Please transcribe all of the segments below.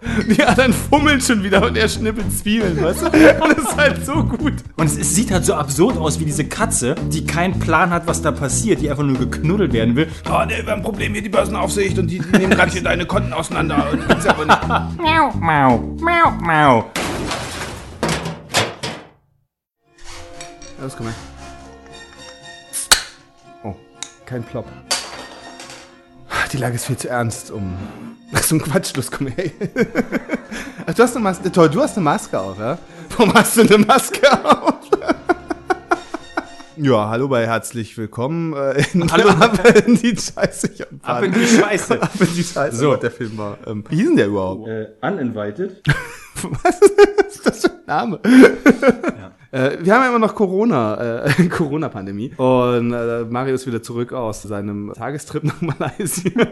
Die anderen fummeln schon wieder und er schnippelt Zwiebeln, weißt du? Das ist halt so gut. Und es, es sieht halt so absurd aus wie diese Katze, die keinen Plan hat, was da passiert, die einfach nur geknuddelt werden will. Oh, ne, wir haben ein Problem hier, die Börsenaufsicht und die, nehmen gerade hier deine Konten auseinander. Und gibt's aber nicht. Miau, mau, mau, mau. Los, komm her. Oh, kein Plop. Die Lage ist viel zu ernst, um. Ach, so ein Quatsch, los, komm her. Ach, du hast eine Maske. Toll, du hast eine Maske auf, ja? Warum hast du eine Maske auf? Ja, hallo bei herzlich willkommen äh, in, Hallo. ab in die Scheiße. Ich hab Ab in die Scheiße. Ab in die Scheiße. So. Der Film war. Ähm, wie hieß denn der überhaupt? Äh, uninvited. Was ist das für ein Name? Äh, wir haben ja immer noch Corona, äh, Corona-Pandemie. Und äh, Mario ist wieder zurück aus seinem Tagestrip nach Malaysia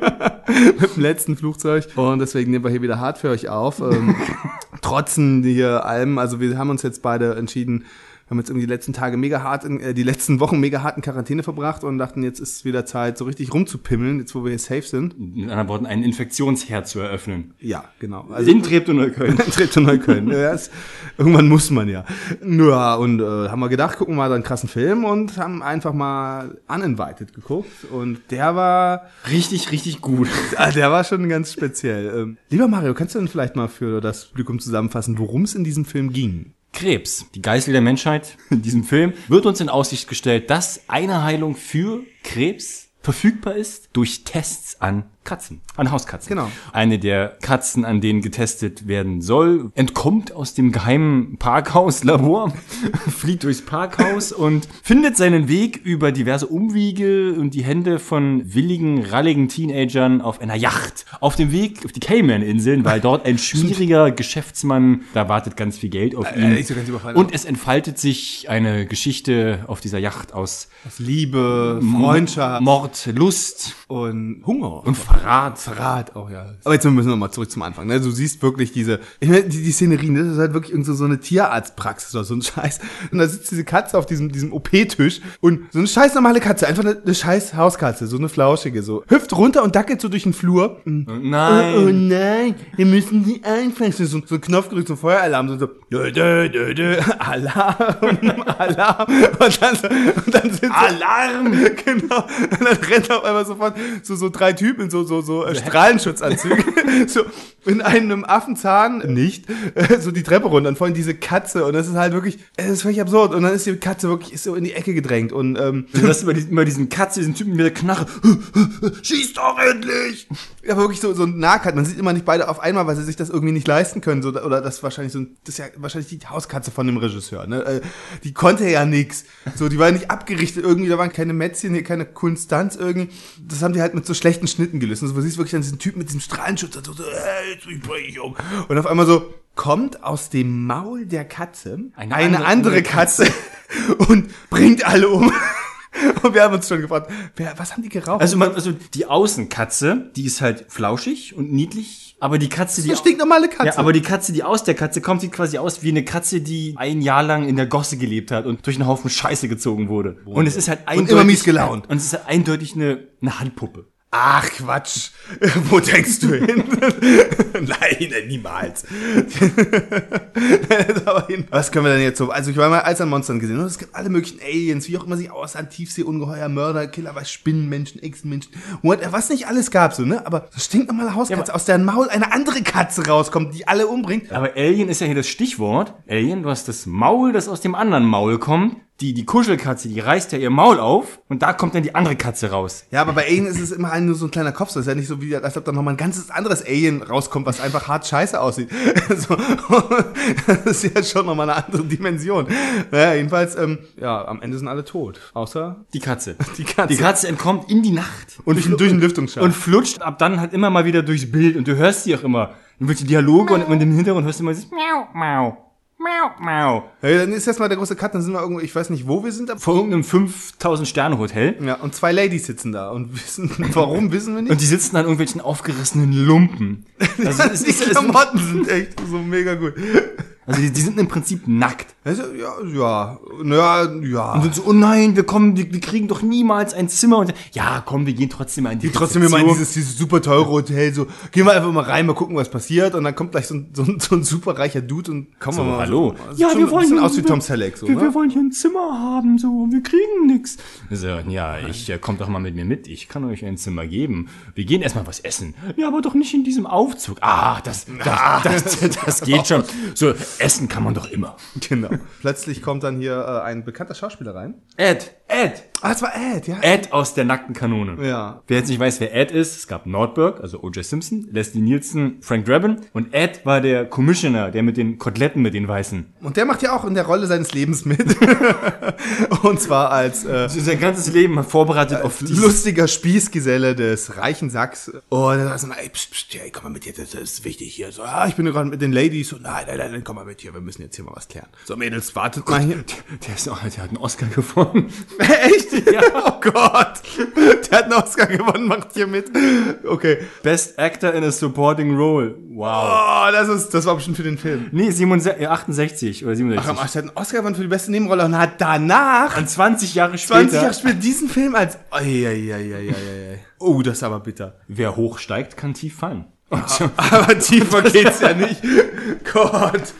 mit dem letzten Flugzeug. Und deswegen nehmen wir hier wieder hart für euch auf. Ähm, trotzen hier allem, also wir haben uns jetzt beide entschieden, wir haben jetzt irgendwie die letzten Tage mega hart, in, äh, die letzten Wochen mega hart in Quarantäne verbracht und dachten, jetzt ist wieder Zeit, so richtig rumzupimmeln, jetzt wo wir hier safe sind. Mit anderen Worten, einen Infektionsherd zu eröffnen. Ja, genau. Also In Treptow-Neukölln. Treptow Neukölln. ja, ist, irgendwann muss man ja. Ja, und äh, haben wir gedacht, gucken wir mal so einen krassen Film und haben einfach mal Uninvited geguckt. Und der war, Richtig, richtig gut. ah, der war schon ganz speziell. Ähm, lieber Mario, kannst du denn vielleicht mal für das Publikum zusammenfassen, worum es in diesem Film ging? Krebs, die Geißel der Menschheit in diesem Film, wird uns in Aussicht gestellt, dass eine Heilung für Krebs verfügbar ist durch Tests an Katzen, an Hauskatzen. Genau. Eine der Katzen, an denen getestet werden soll, entkommt aus dem geheimen Parkhauslabor, fliegt durchs Parkhaus und findet seinen Weg über diverse Umwege und die Hände von willigen, ralligen Teenagern auf einer Yacht. Auf dem Weg auf die Cayman-Inseln, weil dort ein schwieriger Geschäftsmann, da wartet ganz viel Geld auf ihn. nicht so ganz überfallen. und es entfaltet sich eine Geschichte auf dieser Yacht aus Aus Liebe, Freundschaft Mord, Lust und Hunger. und Verrat. Verrat auch, ja. Aber jetzt müssen wir mal zurück zum Anfang. Ne? Du siehst wirklich diese, ich meine, die, die Szenerie, ne? das ist halt wirklich irgend so, so eine Tierarztpraxis oder so ein Scheiß. Und da sitzt diese Katze auf diesem, diesem OP-Tisch und so eine scheiß normale Katze, einfach eine, eine scheiß Hauskatze, so eine flauschige, so hüpft runter und dackelt so durch den Flur. Nein. Oh, oh nein, wir müssen die einfangen. So, so ein Knopf gedrückt, so ein Feueralarm, so, so dö, dö, dö, dö, Alarm, Alarm. Und dann, so, und dann sind so, Alarm! Genau. Und dann rennt auf einmal sofort so, so drei Typen in so, so, so äh, Strahlenschutzanzüge, so in einem Affenzahn, nicht, äh, so die Treppe runter und vorhin diese Katze und das ist halt wirklich, es ist völlig absurd und dann ist die Katze wirklich ist so in die Ecke gedrängt und ähm, Du hast immer, diesen, immer diesen Katze, diesen Typen mit der Knarre. schieß doch endlich! Ja, wirklich so, so ein Nahkat. Man sieht immer nicht beide auf einmal, weil sie sich das irgendwie nicht leisten können. So, oder das ist wahrscheinlich so, ein- das ist ja wahrscheinlich die Hauskatze von dem Regisseur. Ne? Äh, Die konnte ja nix. So, die war nicht abgerichtet irgendwie, da waren keine Mätzchen, hier keine Stunts irgendwie. Das haben die halt mit so schlechten Schnitten gelöst. Also, du siehst wirklich dann diesen Typen mit diesem Strahlenschutz, so, so, hey, jetzt ich bring dich um. Und auf einmal so, kommt aus dem Maul der Katze eine, Eine andere, andere Katze, und bringt alle um. Und wir haben uns schon gefragt, wer, was haben die geraucht? Also, man, also die Außenkatze, die ist halt flauschig und niedlich, aber die Katze, die eine stinknormale Katze. ja, aber die Katze, die aus der Katze kommt, sieht quasi aus wie eine Katze, die ein Jahr lang in der Gosse gelebt hat und durch einen Haufen Scheiße gezogen wurde. Und es ist halt eindeutig immer mies gelaunt. Und es ist halt eindeutig eine, eine Handpuppe. Ach, Quatsch. Wo denkst du hin? Nein, niemals. Aber hin- Was können wir denn jetzt so? Also, ich war mal als an Monstern gesehen. Und es gibt alle möglichen Aliens, wie auch immer sie aussahen. Tiefseeungeheuer, Mörder, Killer, was Spinnenmenschen, Echsenmenschen. What, was nicht alles gab, so, ne? Aber so stinknormale Hauskatze, aus deren Maul eine andere Katze rauskommt, die alle umbringt. Aber Alien ist ja hier das Stichwort. Alien, du hast das Maul, das aus dem anderen Maul kommt. Die, die Kuschelkatze, die reißt ja ihr Maul auf und da kommt dann die andere Katze raus. Ja, aber bei Alien ist es immer nur so ein kleiner Kopf. So ist ja nicht so wie, als ob da nochmal ein ganzes anderes Alien rauskommt, was einfach hart scheiße aussieht. so, das ist ja schon nochmal eine andere Dimension. Naja, jedenfalls, ähm, ja, am Ende sind alle tot. Außer Die Katze. die Katze. Die Katze entkommt in die Nacht. Und durch, durch den Lüftungsschacht. und flutscht ab dann halt immer mal wieder durchs Bild und du hörst sie auch immer. Und die Dialoge und im Hintergrund hörst du immer dieses Miau, Miau, Miau, Miau. ja, dann ist erstmal der große Cut, dann sind wir irgendwo, ich weiß nicht, wo wir sind. aber- Vor irgendeinem 5000 Sterne Hotel. Ja, und zwei Ladies sitzen da und wissen, warum wissen wir nicht. Und die sitzen an irgendwelchen aufgerissenen Lumpen. Also es die ist, es, Klamotten sind echt so mega gut. Also die, die sind im Prinzip nackt. Also, ja, ja, ja, ja. Und sind so, oh nein, wir kommen, wir, wir kriegen doch niemals ein Zimmer. Und ja, komm, wir gehen trotzdem mal in die Geh trotzdem immer in dieses, dieses super teure Hotel, so, gehen wir einfach mal rein, mal gucken, was passiert, und dann kommt gleich so ein, so ein, so ein super reicher Dude und kommen So, wir mal. hallo. So, ja, schon ein bisschen aus wie Tom Selleck, so, wir, ne? wir wollen hier ein Zimmer haben, so, und wir kriegen nix. So, ja, ich, äh, kommt doch mal mit mir mit, ich kann euch ein Zimmer geben. Wir gehen erstmal was essen. Ja, aber doch nicht in diesem Aufzug. Ah, das, das, das, das, geht schon. So, essen kann man doch immer. Genau. Plötzlich kommt dann hier äh, ein bekannter Schauspieler rein. Ed, Ed, Ah, es war Ed, ja. Ed aus der nackten Kanone. Ja. Wer jetzt nicht weiß, wer Ed ist, es gab Nordberg, also O.J. Simpson, Leslie Nielsen, Frank Drabin und Ed war der Commissioner, der mit den Koteletten mit den Weißen. Und der macht ja auch in der Rolle seines Lebens mit. und zwar als äh, Sein ganzes Leben vorbereitet auf die lustiger Spießgeselle des reichen Sachs. Und dann sagt er, ey, pst, pst, ey, komm mal mit hier, das ist wichtig hier. So, ah, ich bin gerade mit den Ladies. So, nein, nein, nein, komm mal mit hier, wir müssen jetzt hier mal was klären. So, Mädels, wartet mal hier. Der, ist auch, der hat einen Oscar gewonnen. Echt? Ja. Oh Gott. Der hat einen Oscar gewonnen, macht hier mit. Okay. Best Actor in a Supporting Role. Wow. Oh, das ist, das war bestimmt für den Film. Nee, 67, äh, 68 oder 67. Ach, er hat einen Oscar gewonnen für die beste Nebenrolle und hat danach Und 20 Jahre später. 20 Jahre später diesen Film als. Eieieiei. Oh, das ist aber bitter. Wer hoch steigt, kann tief fallen. Aber tiefer geht's ja nicht. Gott.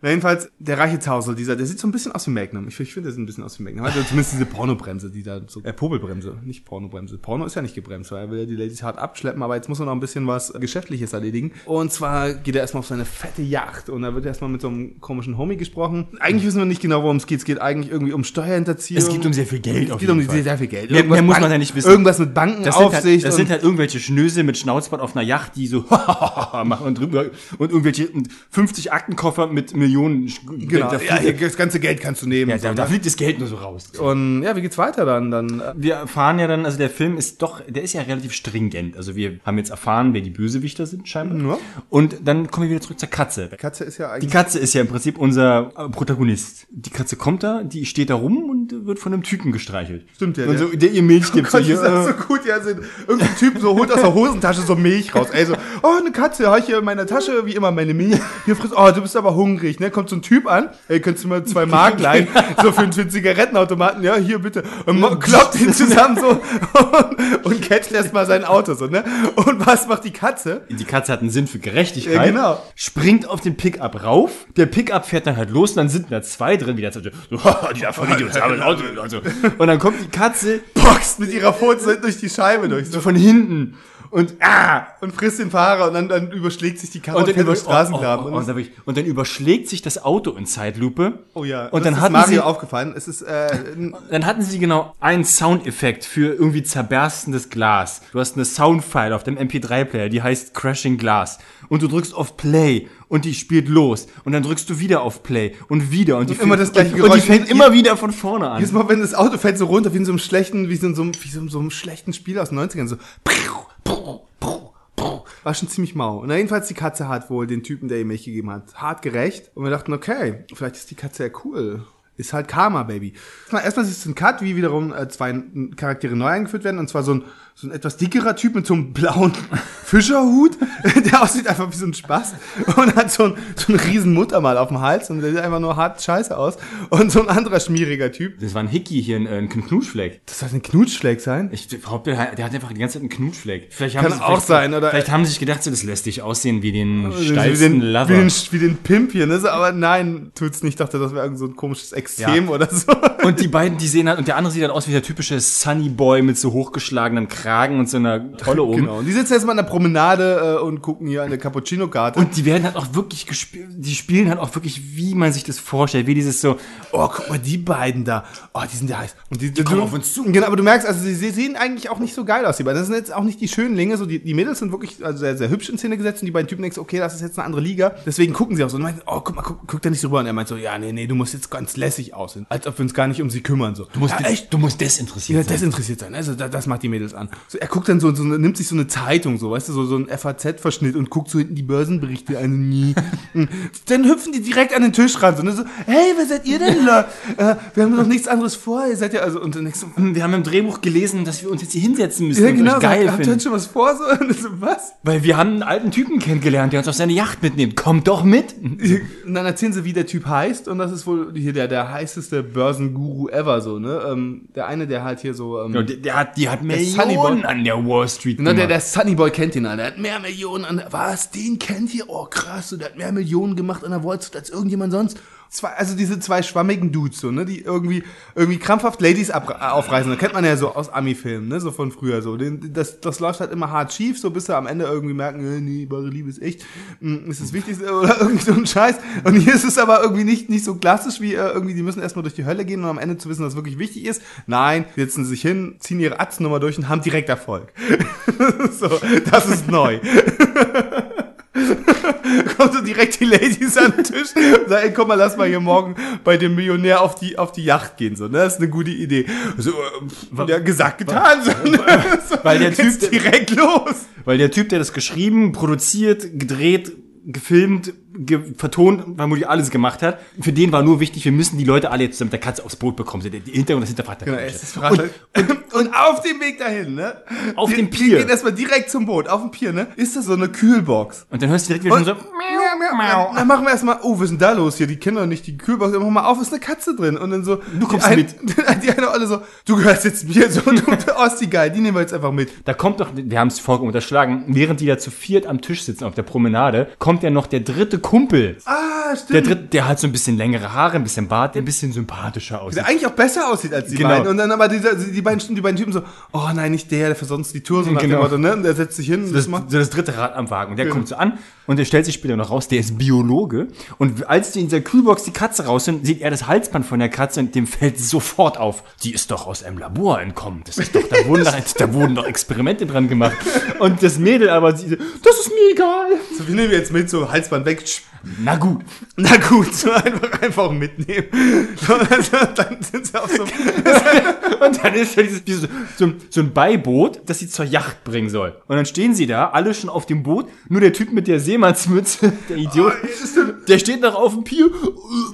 Na, jedenfalls, der reiche Zausel, dieser, der sieht so ein bisschen aus wie Magnum. Ich, ich finde, der sieht ein bisschen aus wie Magnum. Also zumindest diese Pornobremse, die da so, äh, Popelbremse, nicht Pornobremse. Porno ist ja nicht gebremst, weil er will ja die Ladies hart abschleppen, aber jetzt muss er noch ein bisschen was Geschäftliches erledigen. Und zwar geht er erstmal auf seine fette Yacht und da wird erstmal mit so einem komischen Homie gesprochen. Eigentlich wissen wir nicht genau, worum es geht. Es geht eigentlich irgendwie um Steuerhinterziehung. Es geht um sehr viel Geld Es auf geht um jeden Fall. sehr viel Geld. Mehr- mehr muss man ja nicht wissen. Irgendwas mit Das sind, halt, Bankenaufsicht. das sind halt irgendwelche Schnösel mit Schnauzbart auf einer Yacht, die so machen und drüber und irgendwelche 50 Aktenkoffer mit Millionen. Genau, da ja, das ganze Geld kannst du nehmen. ja, so, da, da fliegt das Geld nur so raus. Und ja, wie geht's weiter dann? Dann äh, Wir erfahren ja dann, also der Film ist doch, der ist ja relativ stringent. Also wir haben jetzt erfahren, wer die Bösewichter sind scheinbar. Ja. Und dann kommen wir wieder zurück zur Katze. Katze ist ja Die eigentlich. Katze ist ja im Prinzip unser äh, Protagonist. Die Katze kommt da, die steht da rum und wird von einem Typen gestreichelt. Stimmt, ja, Und der- so, der ihr Milch gibt. Gott, so, ist hier, das äh, so gut, ja, sind irgendein Typ so holt aus der Hosentasche so Milch raus. Ey, so, oh, eine Katze, habe ich hier in meiner Tasche, wie immer, meine Milch. Hier frisst, oh, du bist aber hungrig, ne? Kommt so ein Typ an, ey, könntest du mal zwei Mark leihen, so für, einen Zigarettenautomaten, ja, hier bitte. Und kloppt ihn zusammen so und, und catcht erstmal sein Auto, so, ne? Und was macht die Katze? Die Katze hat einen Sinn für Gerechtigkeit. Ja, genau. Springt auf den Pickup rauf. Der Pickup fährt dann halt los und dann sind da zwei drin, wie der so, die da von Idiots haben ein Auto. Und, so. und dann kommt die Katze Boxt mit ihrer Pfote durch die Scheibe durch, so, von hinten und ah, und frisst den Fahrer und dann, dann überschlägt sich die Karre und dann, über, Straßengraben. oh, oh, oh, und, dann, wirklich- und dann überschlägt sich das Auto in Zeitlupe. Oh ja, Und das dann ist hatten Mario sie aufgefallen. Es ist äh, Dann hatten sie genau einen Soundeffekt für irgendwie zerberstendes Glas. Du hast eine Soundfile auf dem MP3-Player, die heißt Crashing Glass. Und du drückst auf Play und die spielt los. Und dann drückst du wieder auf Play und wieder. Und, die immer fängt- das gleiche und, und die Geräusch. fängt immer wieder von vorne an. Jedes Mal, wenn das Auto fällt so runter, wie in so einem schlechten, wie so in so einem, wie so in so einem schlechten Spiel aus den 90ern, so. War schon ziemlich mau. Und jedenfalls die Katze hat wohl den Typen, der ihr Milch gegeben hat, hart gerecht. Und wir dachten, okay, vielleicht ist die Katze ja cool. Ist halt Karma, Baby. Erstmal, ist es ein Cut, wie wiederum äh, zwei Charaktere neu eingeführt werden. Und zwar so ein, so ein etwas dickerer Typ mit so einem blauen Fischerhut, der aussieht einfach wie so ein Spaß. Und hat so ein, so einen riesen Muttermal auf dem Hals. Und der sieht einfach nur hart scheiße aus. Und so ein anderer schmieriger Typ. Das war ein Hickey hier, ein, ein Knutschfleck. Das soll ein Knutschfleck sein? Ich behaupte, der hat- einfach die ganze Zeit einen Knutschfleck. Vielleicht haben Kann sie, auch sein, oder? Vielleicht haben sie sich gedacht, so, das lässt dich aussehen wie den wie steilsten den, Lover. wie, den, wie den Pimp hier, ne? Aber nein, tut's nicht. Ich dachte, das wäre irgend so ein komisches Extrem Ja. oder so. Und die beiden, die sehen halt, und der andere sieht halt aus wie der typische Sunny Boy mit so hochgeschlagenen Kragen und so einer Tolle oben. Genau. Und die sitzen jetzt mal an der Promenade äh, und gucken hier eine Cappuccino-Karte. Und die werden halt auch wirklich gespielt, die spielen halt auch wirklich, wie man sich das vorstellt, wie dieses so, oh, guck mal, die beiden da. Oh, die sind ja heiß. Und die, kommen du, auf uns zu. Genau, aber du merkst, also sie, sie sehen eigentlich auch nicht so geil aus, die beiden. Das sind jetzt auch nicht die Schönlinge, so die, die Mädels sind wirklich also sehr, sehr hübsch in Szene gesetzt und die beiden Typen denkst, okay, das ist jetzt eine andere Liga. Deswegen gucken sie auch so und meinen, oh, guck mal, guck, guck da nicht so rüber. Und er meint so, ja, nee, nee, du musst jetzt ganz lässig aussehen. Als ob wir uns gar nicht um sie kümmern. So. Du musst, ja, echt? du musst desinteressiert Ja, sein. desinteressiert sein. Also da, das macht die Mädels an. So, er guckt dann so, so nimmt sich so eine Zeitung, so, weißt du, so, so ein FAZ-Verschnitt und guckt so hinten die Börsenberichte an. Nie. dann hüpfen die direkt an den Tisch ran. So, ne, so hey, wer seid ihr denn da? äh, wir haben doch nichts anderes vor. Ihr seid ja also und dann denkst du, Wir haben im Drehbuch gelesen, dass wir uns jetzt hier hinsetzen müssen ja und genau, geil habt ihr heute schon was vor? So, und so, was? Weil wir haben einen alten Typen kennengelernt, der uns auf seine Yacht mitnimmt. Kommt doch mit. Und dann erzählen sie, wie der Typ heißt und das ist wohl hier der, der heißeste Börsenguru ever, so, ne? Ähm, der eine, der halt hier so, ähm, Ja, der, der hat, die hat Boy. Millionen an der Wall Street Ne, der, der Sunny Boy kennt ihn, Alter. Der hat mehr Millionen an. Was? Den kennt ihr? Oh, krass. Und der hat mehr Millionen gemacht an der Wall Street als irgendjemand sonst. Zwei, also diese zwei schwammigen Dudes, so, ne, die irgendwie, irgendwie krampfhaft Ladies äh, aufreißen. Das kennt man ja so aus Ami-Filmen, ne, so von früher, so. Den, das, das läuft halt immer hart schief, so bis sie am Ende irgendwie merken, äh, nee, wahre Liebe ist echt, mm, ist das Wichtigste oder irgendwie so ein Scheiß. Und hier ist es aber irgendwie nicht, nicht so klassisch wie äh, irgendwie, die müssen erstmal durch die Hölle gehen und am Ende zu wissen, was wirklich wichtig ist. Nein, setzen sich hin, ziehen ihre Atzennummer durch und haben direkt Erfolg. so, das ist neu. Kommt so direkt die Ladies an den Tisch und sagen, ey, komm mal, lass mal hier morgen bei dem Millionär auf die, auf die Yacht gehen, so, ne? Das ist eine gute Idee. So, äh, ja, gesagt, getan, so, ne? Weil der Typ- direkt los. Weil der Typ, der das geschrieben, produziert, gedreht, gefilmt, ge vertont, vermutlich alles gemacht hat, für den war nur wichtig, wir müssen die Leute alle jetzt zusammen mit der Katze aufs Boot bekommen. Der Hintergrund, das hinterfragt der Genau, es ist verraten. Und, und, auf dem Weg dahin, ne? Auf die, dem Die Pier. gehen erstmal direkt zum Boot, auf dem Pier, ne? Ist das so eine Kühlbox? Und dann hörst du direkt wieder Und, schon so, miau, miau. Dann machen wir erstmal, oh, was ist denn da los hier? Die kennen doch nicht die Kühlbox. Dann machen wir mal auf, ist eine Katze drin. Und dann so, Du kommst die ein, mit. Die eine alle so, du gehörst jetzt mir, so, du, ist die geil, die nehmen wir jetzt einfach mit. Da kommt doch, wir haben es vollkommen unterschlagen, während die da zu viert am Tisch sitzen auf der Promenade, kommt ja noch der dritte Kumpel. Ah, stimmt. Der dritte, der hat so ein bisschen längere Haare, ein bisschen Bart, der ein bisschen sympathischer aussieht. der eigentlich auch besser aussieht als die Genau. beiden. Und dann aber dieser, die, beiden, die beiden Typen so, oh nein, nicht der, der versonst die Tour, so nach Genau. dem Motto, ne? Und der setzt sich hin und das, das macht. so das dritte Rad am Wagen. Und der kommt so an und der stellt sich später noch raus, der ist Biologe. Und als die in dieser Kühlbox die Katze raus sind, sieht er das Halsband von der Katze und dem fällt sofort auf. Die ist doch aus einem Labor entkommen. Das ist doch, da wurden, da, da wurden doch Experimente dran gemacht. Und das Mädel aber, das ist mir egal. So, wir nehmen jetzt mit, so Halsband weg. Na gut. Na gut, so einfach, einfach mitnehmen. Dann sind sie auf so Und dann ist ja dieses, dieses, so, ein- so ein Beiboot, das sie zur Yacht bringen soll. Und dann stehen sie da, alle schon auf dem Boot, nur der Typ mit der Seemannsmütze, der Idiot, der steht noch auf dem Pier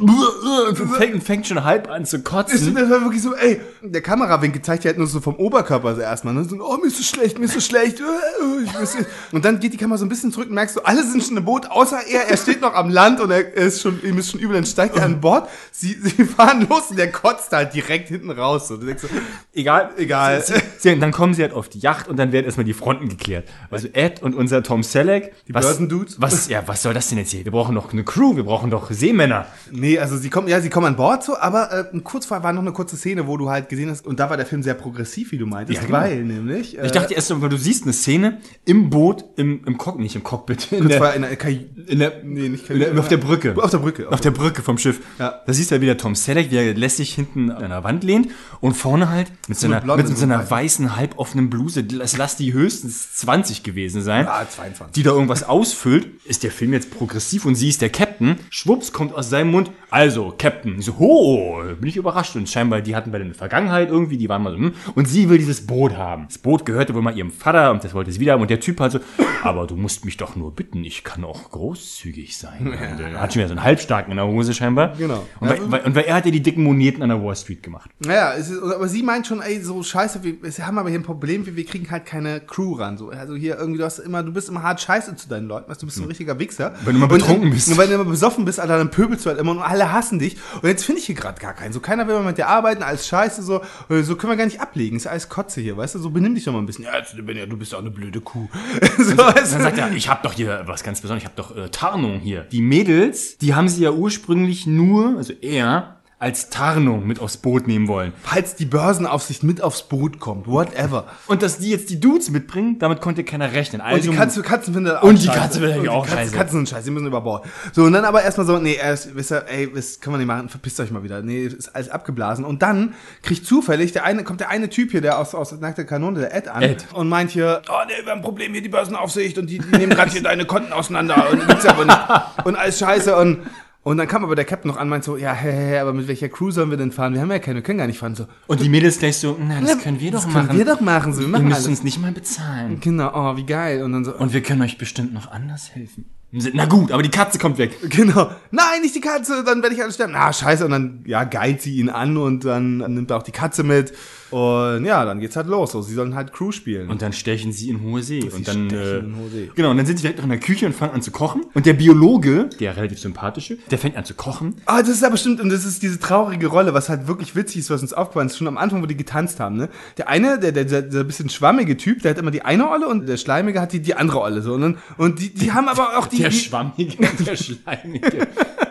und fängt, fängt schon halb an zu kotzen. das war wirklich so, ey, der Kamerawinkel zeigt ja halt nur so vom Oberkörper so erstmal, ne? So, oh, mir ist so schlecht, mir ist so schlecht. äh, äh, Und dann geht die Kamera so ein bisschen zurück und merkst du, alle sind schon im Boot, außer er, er steht noch am Land und er ist schon, ihm ist schon übel, dann steigt er an Bord, sie, sie fahren los und der kotzt halt direkt hinten raus. So. Du denkst so, Egal, Egal. Sie, sie, dann kommen sie halt auf die Yacht und dann werden erstmal die Fronten geklärt. Also Ed und unser Tom Selleck. Die Börsendudes? Was, ja, was soll das denn jetzt hier? Wir brauchen doch eine Crew, wir brauchen doch Seemänner. Nee, also sie kommen, ja, sie kommen an Bord so, aber äh, kurz vorher war noch eine kurze Szene, wo du halt gesehen hast, und da war der Film sehr progressiv, wie du meintest, Ja, genau. weil nämlich. Äh, Ich dachte erst, weil du siehst eine Szene im Boot, im, im Cock, nicht im Cockpit, in der, in der Kaj in der, Nee, nicht in der, auf der Brücke. Auf der Brücke. Auf der Brücke vom Schiff. Ja. Da siehst du ja wieder Tom Selleck, der lässig hinten an der Wand lehnt und vorne halt mit so eine einer, Blonde, mit so so einer weiß. weißen, halboffenen Bluse, das lass die höchstens 20 gewesen sein. Ja, 22. Die da irgendwas ausfüllt. Ist der Film jetzt progressiv und sie ist der Captain? Schwupps kommt aus seinem Mund. Also, Captain. Ich so, ho, bin ich überrascht. Und scheinbar, die hatten bei der Vergangenheit irgendwie, die waren mal so, hm. Und sie will dieses Boot haben. Das Boot gehörte wohl mal ihrem Vater und das wollte sie wieder haben. Und der Typ halt so, aber du musst mich doch nur bitten, ich kann auch großzügig sein. Und er hat schon wieder so einen Halbstarken in der Hose scheinbar. Genau. Und, weil, weil, und weil er hat ja die dicken Moneten an der Wall Street gemacht. Naja, ist, aber sie meint schon, ey, so scheiße, wir, wir haben aber hier ein Problem, wir, wir kriegen halt keine Crew ran. So. Also hier irgendwie, du hast immer, du bist immer hart scheiße zu deinen Leuten, weißt, du bist so ein richtiger Wichser. Wenn du mal Und- betrunken bist. Und wenn du immer besoffen bist, Alter, dann pöbelst du halt immer und alle hassen dich. Und jetzt finde ich hier gerade gar keinen. So keiner will mehr mit dir arbeiten, alles scheiße, so, äh, so können wir gar nicht ablegen. Ist ja alles Kotze hier, weißt du, so benimm dich doch mal ein bisschen. Ja, jetzt, Benja, du bist ja auch eine blöde Kuh. so, weißt Dann du? sagt er, ich habe doch hier was ganz Besonderes, ich habe doch äh, Tarnung hier. Die Mädels, die haben sie ja ursprünglich nur, also er, als Tarnung mit aufs Boot nehmen wollen. Falls die Börsenaufsicht mit aufs Boot kommt, whatever. Und dass die jetzt die Dudes mitbringen, damit konnte keiner rechnen. Und Also die Katze, Katzen finden das auch Und die scheiße. Katze Und die auch Katze- scheiße. Katzen sind scheiße, die müssen über Bord. So, und dann aber erstmal so, nee, erst, wisst ihr, ey, das können wir nicht machen, verpisst euch mal wieder. Nee, ist alles abgeblasen. Und dann kriegt zufällig der eine, kommt der eine Typ hier, der aus, aus Nackte Kanone, der Ed an. Ed. Und meint hier, oh nee, wir haben ein Problem hier, die Börsenaufsicht und die, die nehmen gerade hier deine Konten auseinander und gibt's aber nicht. Und alles scheiße und Und dann kam aber der Captain noch an, meint so, ja, hä, hä, aber mit welcher Crew sollen wir denn fahren? Wir haben ja keine, wir können gar nicht fahren. So, Und die Mädels gleich so, na, das können wir doch das machen. können wir doch machen. So, wir Ihr machen müsst alles. uns nicht mal bezahlen. Genau, oh, wie geil. Und dann so, Und wir können euch bestimmt noch anders helfen. Na gut, aber die Katze kommt weg. Genau. Nein, nicht die Katze, dann werde ich alles sterben. Ah, scheiße. Und dann, ja, geilt sie ihn an und dann nimmt er auch die Katze mit. Und ja, dann geht's halt los. So, sie sollen halt Crew spielen. Und dann stechen sie in hohe See. Und dann, stechen äh, in hohe See. genau, und dann sind sie direkt noch in der Küche und fangen an zu kochen. Und der Biologe, der relativ sympathische, der fängt an zu kochen. Ah, das ist aber stimmt, und das ist diese traurige Rolle, was halt wirklich witzig ist, was uns aufgefallen ist, schon am Anfang, wo die getanzt haben, ne? Der eine, der, der, der, der bisschen schwammige Typ, der hat immer die eine Olle und der Schleimige hat die, die andere Olle, so, und, dann, und die, die haben aber auch die, Der die schwammige, der schleimige.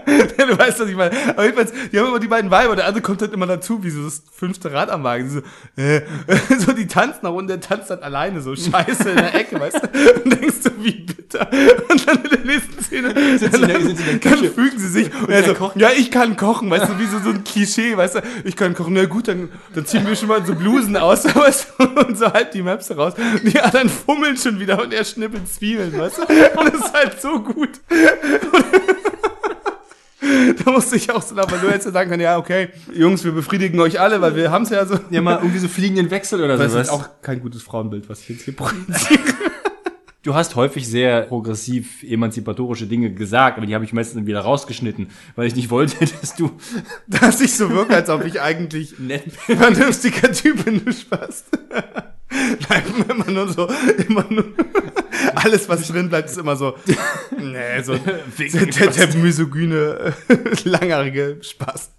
du weißt, was ich meine. Aber jedenfalls, die haben immer die beiden Weiber, der andere kommt halt immer dazu, wie so das fünfte Rad am Wagen. So, äh, so die tanzen auch und der tanzt halt alleine, so scheiße in der Ecke, weißt du? Und denkst du, wie bitter. Und dann in der nächsten Szene, Sind sie sind sie in der dann fügen sie sich und der er so, kocht? ja, ich kann kochen, weißt du, wie so, so ein Klischee, weißt du, ich kann kochen, na gut, dann, dann ziehen wir schon mal so Blusen aus, weißt du, und so halb die Maps raus. Und die anderen fummeln schon wieder und er schnippelt Zwiebeln, weißt du? Und das ist halt so gut. Da musste ich auch so aber nur jetzt sagen können, ja, okay, Jungs, wir befriedigen euch alle, weil wir haben es ja so. Ja, mal irgendwie so fliegenden Wechsel oder Das sowas. ist auch kein gutes Frauenbild, was ich jetzt hier projiziere. Du hast häufig sehr progressiv emanzipatorische Dinge gesagt, aber die habe ich meistens wieder rausgeschnitten, weil ich nicht wollte, dass du Dass ich so wirke, als ob ich eigentlich nett ein vernünftiger Typ bin, du Spaß. Nein, immer nur so, immer nur, alles, was drin bleibt, ist immer so, nee, so, der, der, der misogyne, langhaarige Spaß.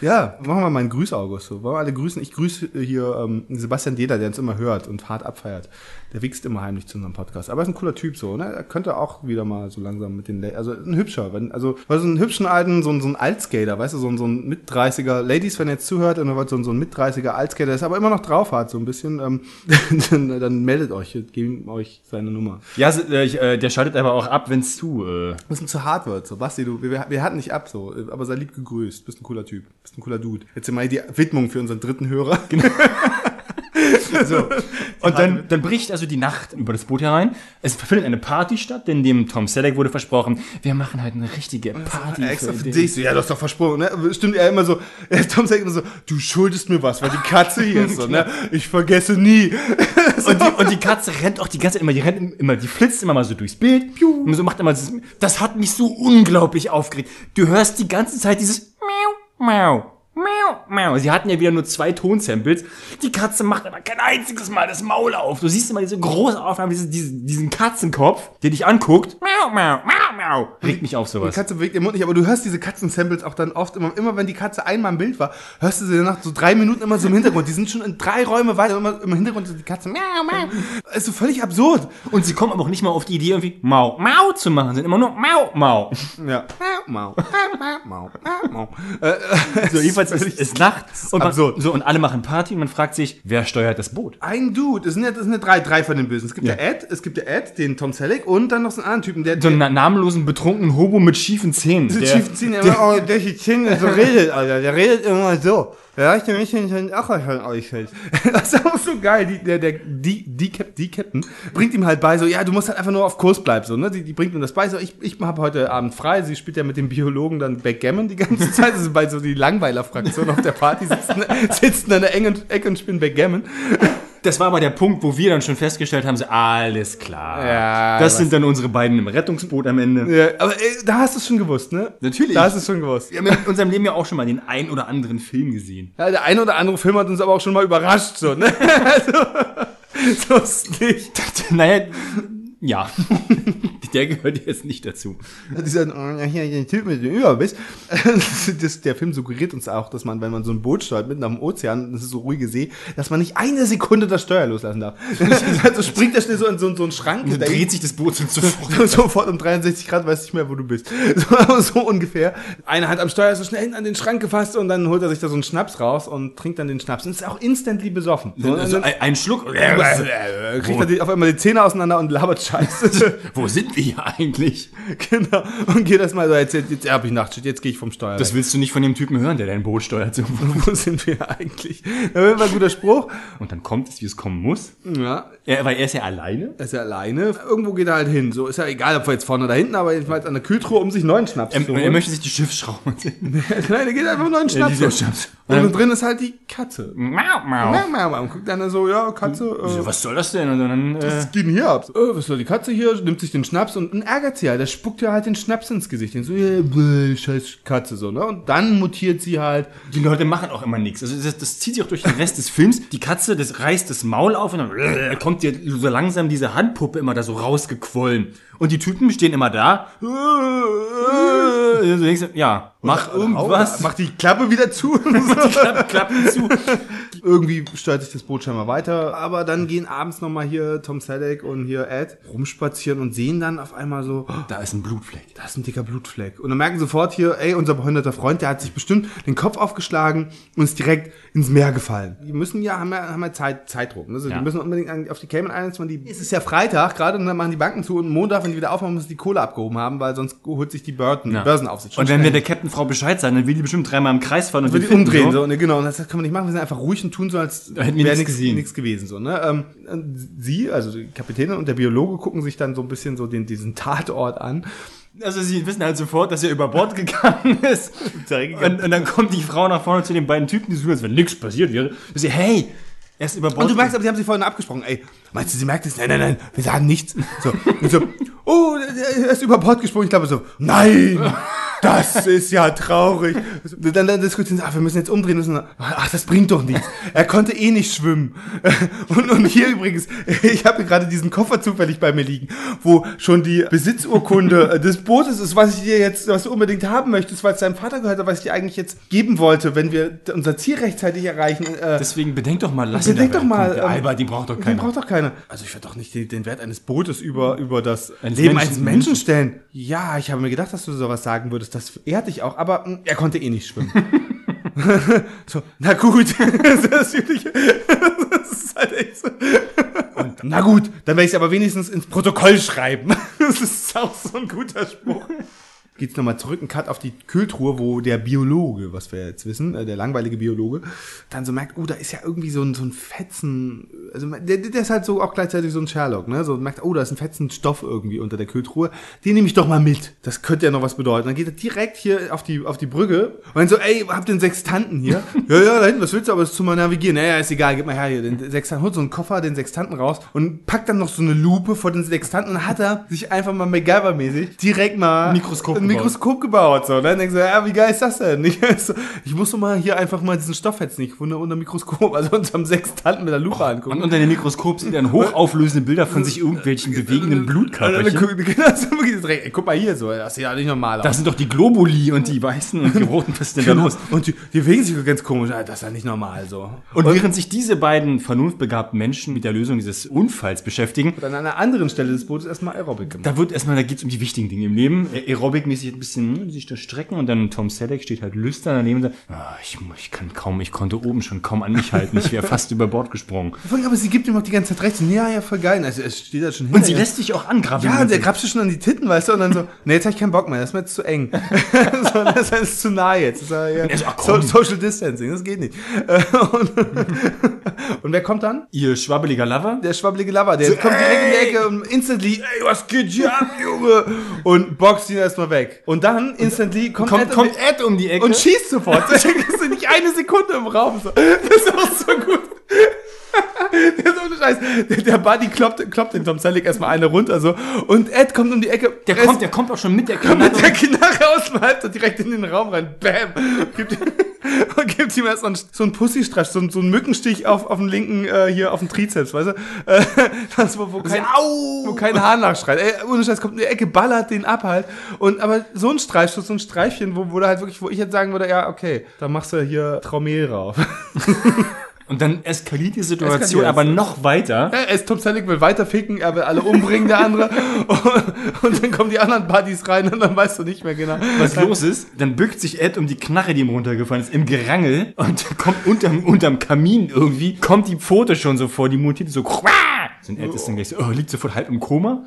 Ja, machen wir mal einen Grüß, August. So. Wollen wir alle grüßen? Ich grüße hier ähm, Sebastian Deder, der uns immer hört und hart abfeiert. Der wichst immer heimlich zu unserem Podcast. Aber er ist ein cooler Typ so, ne? Er könnte auch wieder mal so langsam mit den, La also ein hübscher, wenn, also, weil so einen hübschen alten, so, ein- so ein Altskater, weißt du, so ein, so ein Mit-30er, Ladies, wenn ihr jetzt zuhört, und ihr wollt so, ein- so ein Mit-30er Altskater, der ist aber immer noch drauf hat, so ein bisschen, ähm, dann, dann meldet euch, ihm euch seine Nummer. Ja, äh, äh, der schaltet aber auch ab, wenn's zu. Äh. bisschen zu hart wird. So, Basti, du, wir, wir hatten nicht ab, so, aber sei lieb gegrüßt. Bist ein cooler Typ. Bist ein cooler Dude. Jetzt mal die Widmung für unseren dritten Hörer. So. Und dann, dann bricht also die Nacht über das Boot herein. Es findet eine Party statt, denn dem Tom Selleck wurde versprochen, wir machen halt eine richtige Party. Extra für für dich. So, ja, du hast doch versprochen, ne? Stimmt er immer so, Tom sagt immer so, du schuldest mir was, weil die Katze hier ist, so, ne? Ich vergesse nie. Und die, und die Katze rennt auch die ganze Zeit immer, die rennt immer, die flitzt immer mal so durchs Bild. Piu, und so macht immer das, das hat mich so unglaublich aufgeregt. Du hörst die ganze Zeit dieses Miau, Miau, Miau, Miau. Sie hatten ja wieder nur zwei Tonsamples. Die Katze macht aber kein einziges Mal das Maul auf. Du siehst immer diese große Aufnahme, diese, diesen, diesen Katzenkopf, der dich anguckt. Miau, Miau, Miau, Miau. Regt mich auf Die sowas. Katze bewegt den Mund nicht, aber du hörst diese Katzensamples auch dann oft immer, immer wenn die Katze einmal im Bild war, hörst du sie nach so drei Minuten immer so im Hintergrund. Die sind schon in drei Räume weiter, immer im Hintergrund die Katze. Miau, miau. Ist so völlig absurd. Und sie kommen aber auch nicht mal auf die Idee, irgendwie Mau, Mau zu machen. Sind immer nur Mau, Mau. Ja. Mau, mau, mau, mau. Äh, So, jedenfalls ist es Nacht. Und, man, so, und alle machen Party und man fragt sich, wer steuert das Boot? Ein Dude, es sind ja, das sind ja drei, drei von den Bösen. Es gibt ja. Ja. Ed, es gibt ja Ed, den Tom Selleck und dann noch so einen anderen Typen, der, So einen na- namenlosen, betrunkenen Hobo mit schiefen Zähnen. der, Der, schiefen Zähne, der, oh, der die Zähne so redet, Alter. Der redet immer so. Ja, ich bin nicht in auch schon euch hält. Das ist auch so geil. Die, der, der, die, die, Cap, die Captain bringt ihm halt bei, so, ja, du musst halt einfach nur auf Kurs bleiben, so, ne? Die, die bringt ihm das bei, so, ich, ich habe heute Abend frei. Sie spielt ja mit dem Biologen dann Backgammon die ganze Zeit. Das ist bei so die Langweiler-Fraktion auf der Party sitzen, sitzen an der Ecke und spielen Backgammon. Das war aber der Punkt, wo wir dann schon festgestellt haben, so, alles klar. Ja, das sind dann unsere beiden im Rettungsboot am Ende. Ja, aber ey, da hast du es schon gewusst, ne? Natürlich. Da hast du es schon gewusst. Wir haben in unserem Leben ja auch schon mal den ein oder anderen Film gesehen. Ja, der eine oder andere Film hat uns aber auch schon mal überrascht, so, ne? Also, so ist nicht. naja, ja. der gehört jetzt nicht dazu. Dieser, der Typ mit dem Überbiss. Das, der Film suggeriert uns auch, dass man, wenn man so ein Boot steuert, mitten am Ozean, das ist so ruhige See, dass man nicht eine Sekunde das Steuer loslassen darf. Also springt er schnell so in so, so einen Schrank. Ihm. dreht sich das Boot und sofort. Sofort um 63 Grad, weiß nicht mehr, wo du bist. So, so ungefähr. Eine Hand am Steuer ist so schnell hinten an den Schrank gefasst und dann holt er sich da so einen Schnaps raus und trinkt dann den Schnaps. Und ist auch instantly besoffen. So, und Also ein, ein Schluck. kriegt er auf einmal die Zähne auseinander und labert Scheiße. Wo sind ihr eigentlich? Genau. Und geht das mal so, jetzt, jetzt, jetzt habe ich Nachtschicht, jetzt gehe ich vom Steuer. Das willst du nicht von dem Typen hören, der dein Boot steuert. So. Wo sind wir eigentlich? Das war ein guter Spruch. Und dann kommt es, wie es kommen muss. Ja, Er, weil er ist ja alleine. er ist ja alleine. Irgendwo geht er halt hin. So ist ja egal, ob wir jetzt vorne oder hinten, aber jetzt mal an der Kühltruhe, um sich neuen Schnaps Er, zu er holen. möchte sich die Schiffsschrauben. Nein, der geht einfach neuen Schnaps. holen. Schnaps. Und drin ist halt die Katze. Mau, Ja, mau. ja, ja. Und guckt dann so, ja, Katze. Äh, Was soll das denn? Und dann, äh, geht denn hier ab? Äh, was soll die Katze hier? Nimmt sich den Schnaps und dann ärgert sie halt. Der spuckt ja halt den Schnaps ins Gesicht. Den so, ja, bäh, scheiß Katze, so, ne? Und dann mutiert sie halt. die Leute machen auch immer nichts. Also das, das zieht sich auch durch den Rest des Films. Die Katze, das reißt das Maul auf und dann äh, kommt dir so langsam diese Handpuppe immer da so rausgequollen. Und die Typen stehen immer da. Äh, äh, denkst, ja, mach irgendwas. Mach die Klappe wieder zu. Klapp, Klappen zu. Irgendwie steuert sich das Boot scheinbar weiter. Aber dann gehen abends nochmal hier Tom Selleck und hier Ed rumspazieren und sehen dann auf einmal so, oh, Da ist ein Blutfleck. da ist ein dicker Blutfleck. Und dann merken sofort hier, ey, unser behinderter Freund, der hat sich bestimmt den Kopf aufgeschlagen und ist direkt ins Meer gefallen. Die müssen ja, haben ja, haben ja Zeit, Zeitdruck. Ne? Also Ja. Die müssen unbedingt auf die Cayman Islands, weil die, es ist ja Freitag gerade und dann machen die Banken zu und Montag, wenn die wieder aufmachen, müssen die Kohle abgehoben haben, weil sonst holt sich die Börden, Ja. Börsenaufsicht. schon Und wenn wir der Captain Frau Bescheid sagen, dann will die bestimmt dreimal im Kreis fahren und den die umdrehen, so, ne, genau. Und das können wir nicht machen. Wir sind einfach ruhig und tun so, als Da hätten wir wäre nichts gewesen, so, ne. Ähm, sie, also die Kapitänin und der Biologe gucken sich dann so ein bisschen so den, diesen Tatort an. Also sie wissen halt sofort, dass er über Bord gegangen ist. Und, und dann kommt die Frau nach vorne zu den beiden Typen, die so als wenn nichts passiert wäre. Und sie, hey, er ist über Bord. Und du merkst, aber sie haben sich vorhin abgesprochen. Ey, meinst du, sie merkt es? Nein, nein, nein, wir sagen nichts. So, und so oh, er ist über Bord gesprungen. Ich glaube so, nein, das ist ja traurig. Dann, dann diskutieren sie, ach, wir müssen jetzt umdrehen müssen. Ach, das bringt doch nichts. Er konnte eh nicht schwimmen. Und, und hier übrigens, ich habe gerade diesen Koffer zufällig bei mir liegen, wo schon die Besitzurkunde des Bootes ist, was ich dir jetzt, was du unbedingt haben möchtest, weil es deinem Vater gehört hat, was ich dir eigentlich jetzt geben wollte, wenn wir unser Ziel rechtzeitig erreichen. Äh, Deswegen bedenk doch mal, lass ihn Bedenk doch mal, Albert, die braucht doch den keiner. braucht doch keiner. Also ich werde doch nicht den, Wert eines Bootes über, über das Eines Leben Menschen- eines Menschen stellen. Ja, ich habe mir gedacht, dass du sowas sagen würdest. Das ehrt dich auch, aber mh, er konnte eh nicht schwimmen. so, na gut. das, ist das halt echt so. Und, na gut, dann werde ich es aber wenigstens ins Protokoll schreiben. das ist auch so ein guter Spruch. Geht's nochmal zurück, ein Cut auf die Kühltruhe, wo der Biologe, was wir jetzt wissen, äh, der langweilige Biologe, dann so merkt, oh, da ist ja irgendwie so ein, so ein Fetzen, also der, der ist halt so auch gleichzeitig so ein Sherlock, ne? So merkt, oh, da ist ein fetzen Stoff irgendwie unter der Kühltruhe, den nehme ich doch mal mit. Das könnte ja noch was bedeuten. Dann geht er direkt hier auf die, auf die Brücke und dann so, ey, habt einen Sextanten hier? ja, ja, da hinten, was willst du, aber das ist zu mal navigieren. Naja, ist egal, gib mal her hier, den Sextanten, holt so einen Koffer, den Sextanten raus und packt dann noch so eine Lupe vor den Sextanten und hat er sich einfach mal MacGyver-mäßig direkt mal Mikroskop. Mikroskop gebaut. So. Und dann denkst du, ja, wie geil ist das denn? Ich, so, ich muss doch mal hier einfach mal diesen Stoff jetzt nicht unter, unter Mikroskop, also unterm Sextanten mit der Lupe angucken. Und unter dem Mikroskop sind dann hochauflösende Bilder von sich irgendwelchen bewegenden Und Blutkörperchen. guck- ey, guck mal hier, so, das sieht ja nicht normal aus. Das sind doch die Globuli und die weißen und die roten. Was ist denn da Genau. los? Und die, die bewegen sich ganz komisch. Das ist ja nicht normal so. Und während sich diese beiden vernunftbegabten Menschen mit der Lösung dieses Unfalls beschäftigen, Und an einer anderen Stelle des Bootes erstmal Aerobic gemacht. da wird erstmal, da geht's um die wichtigen Dinge im Leben. Ä- Aerobic-mäßig ein bisschen hm, sich da strecken und dann Tom Selleck steht halt lüstern daneben und sagt, ah, ich, ich kann kaum, ich konnte oben schon kaum an mich halten. Ich wäre fast über Bord gesprungen. Aber sie gibt ihm auch die ganze Zeit recht. So, Ja, ja, voll geil. Also, es steht da schon Und sie lässt sich auch angraben. Ja, und der grapscht sich schon an die Titten, weißt du, und dann so, nee, jetzt hab ich keinen Bock mehr, das ist mir jetzt zu eng. so, das ist zu nah jetzt. Das ist ja, ja, er so, ach, so. Social Distancing, das geht nicht. Und, und wer kommt dann? Ihr schwabbeliger Lover? Der schwabbelige Lover, der kommt direkt in die Ecke und instantly, ey, was geht hier ab, Junge? Und boxt ihn erstmal weg. Und dann instantly kommt, Kommt, Ed um kommt die- Ed um die Ecke. und schießt sofort. Das ist nicht eine Sekunde im Raum. So. Das ist auch so gut. Der ist ohne Scheiß. Der, der Buddy kloppt, kloppt den Tom Selleck erstmal eine runter so. Und Ed kommt um die Ecke. der Er kommt, der kommt auch schon mit der kommt Knarre. mit der Knarre aus dem Halbzeit direkt in den Raum rein. Bam. Gibt, und gibt ihm erst so einen, so einen Pussystrasch, so, einen- so einen Mückenstich auf, auf den linken, äh, hier auf den Trizeps, weißt du? Äh, das, wo, wo, kein, wo kein Hahn nachschreit. Ey, ohne Scheiß, kommt in die Ecke, ballert den ab halt. Und, aber so ein Streifschuss, so ein Streifchen, wo, wo da halt wirklich, wo ich jetzt sagen würde, ja, okay, da machst du hier Traumel drauf. Und dann eskaliert die Situation aber noch weiter. Ja, es Tom Selleck will weiter ficken, er will alle umbringen, der andere. Und, und dann kommen die anderen Buddies rein und dann weißt du nicht mehr genau. was los ist, dann bückt sich Ed um die Knarre, die ihm runtergefallen ist, im Gerangel und kommt unterm, unterm Kamin irgendwie, kommt die Pfote schon so vor, die mutiert so, "Quah!" So ein Ed ist dann gleich so, oh, liegt sofort halb im Koma.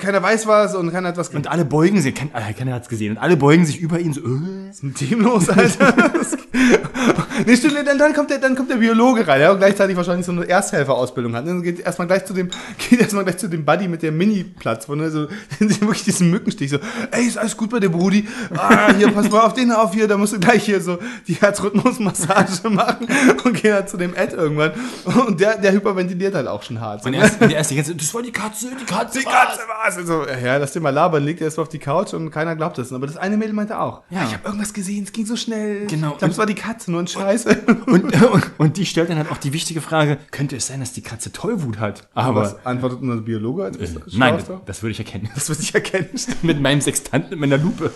Keiner weiß was und keiner hat was Und alle beugen sich, äh, keiner hat's gesehen, und alle beugen sich über ihn so, äh. Was ist mit dem los, Alter? nee, stimmt, dann, dann, kommt der, dann kommt der Biologe rein, der gleichzeitig wahrscheinlich so eine Ersthelferausbildung hat. Dann geht erstmal gleich zu dem, geht erstmal gleich zu dem Buddy mit der Mini-Platz, wo ne, so, wirklich diesen Mückenstich so, ey, ist alles gut bei der Brudi? Ah, hier, pass mal auf den auf hier, da musst du gleich hier so die Herzrhythmusmassage machen und gehen dann zu dem Ed irgendwann. Und der, der hyperventiliert halt auch schon hart. So, Und ne? er er ist die ganze Zeit, das war die Katze, die Katze, Die Katze war's! Und so, ja, lass den mal labern, legt er erst mal auf die Couch und keiner glaubt es. Aber das eine Mädel meinte auch, Ja. ich habe irgendwas gesehen, es ging so schnell. Genau. Ich glaube, es war die Katze, nur ein Scheiße. Und, und, und die stellt dann halt auch die wichtige Frage, könnte es sein, dass die Katze Tollwut hat? Aber, was antwortet unser Biologe als äh, nein, Schlauster? das würde ich erkennen. Das wird sich erkennen. Mit meinem Sextanten, mit meiner Lupe.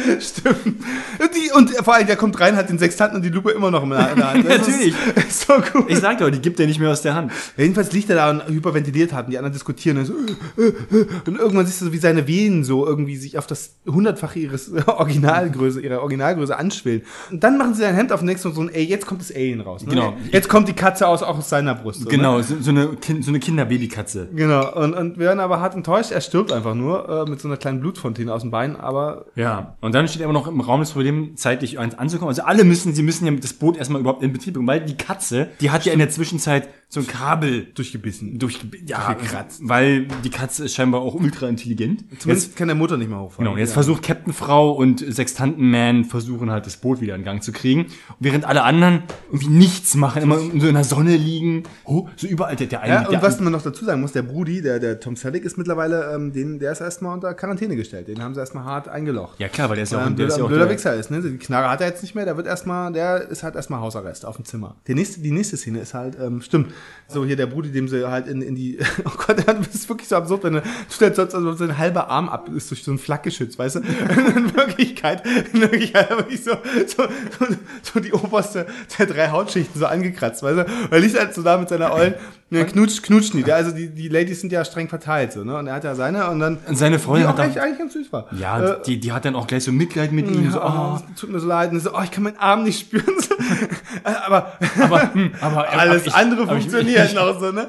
Stimmt. Und, die, und vor allem, der kommt rein, hat den Sextanten und die Lupe immer noch in der Hand. Natürlich. Ist, so gut. Ich sag doch, die gibt er nicht mehr aus der Hand. Jedenfalls liegt er da und hyperventiliert hat und die anderen diskutieren und, so, äh, äh, äh. und irgendwann siehst du so, wie seine Venen so irgendwie sich auf das hundertfache ihres Originalgröße, ihrer Originalgröße anschwillen. Und dann machen sie sein Hemd auf und denkst du so, ey, jetzt kommt das Alien raus. Ne? Genau. Jetzt kommt die Katze aus, auch aus seiner Brust. Ne? Genau, so, so eine, so eine Kinderbabykatze. Genau. Und, und wir werden aber hart enttäuscht. Er stirbt einfach nur äh, mit so einer kleinen Blutfontäne aus dem Bein, aber Ja. Und dann steht aber noch im Raum das Problem, zeitlich eins anzukommen. Also alle müssen, sie müssen ja das Boot erstmal überhaupt in Betrieb bringen, weil die Katze, die hat ja in der Zwischenzeit so ein Kabel durchgebissen. durch, ja, Durchgekratzt. weil die Katze ist scheinbar auch ultra intelligent. Zumindest kann der Motor nicht mehr hochfahren. Genau, jetzt Ja. versucht Captain Frau und Sextanten-Man versuchen halt das Boot wieder in Gang zu kriegen. Während alle anderen irgendwie nichts machen, immer so in der Sonne liegen. Oh, so überall der, der eine. Ja, der und was man noch dazu sagen muss, der Brudi, der, der Tom Selleck ist mittlerweile, ähm, den, der ist erstmal unter Quarantäne gestellt. Den haben sie erstmal hart eingelocht. ja klar, weil der ist ja auch, ein der blöder, ist ja auch blöder der- Wichser ist, ne? Die Knarre hat er jetzt nicht mehr, der wird erstmal, der ist halt erstmal Hausarrest auf dem Zimmer. Die nächste, die nächste Szene ist halt, ähm, stimmt, so hier der Brudi, dem sie halt in, in die, oh Gott, das ist wirklich so absurd, wenn er tut halt sonst, als ob sein halber Arm ab ist durch so ein Flakgeschütz, weißt du? In Wirklichkeit, in Wirklichkeit wirklich so, so, so, so die oberste der drei Hautschichten so angekratzt, weißt du? Er liegt halt so da mit seiner Ollen, ne, knutscht, knutscht. Der, also die, die Ladies sind ja streng verteilt, so, ne? Und er hat ja seine und dann, Und seine die Freundin auch hat dann, eigentlich, ganz süß war. ja, Äh, die, die hat dann auch gleich so Mitleid mit ihm. So, oh, oh, es tut mir so leid. Und so, oh, ich kann meinen Arm nicht spüren. So, aber aber, hm, aber alles ich- andere aber ich- funktioniert ich- noch so, ne?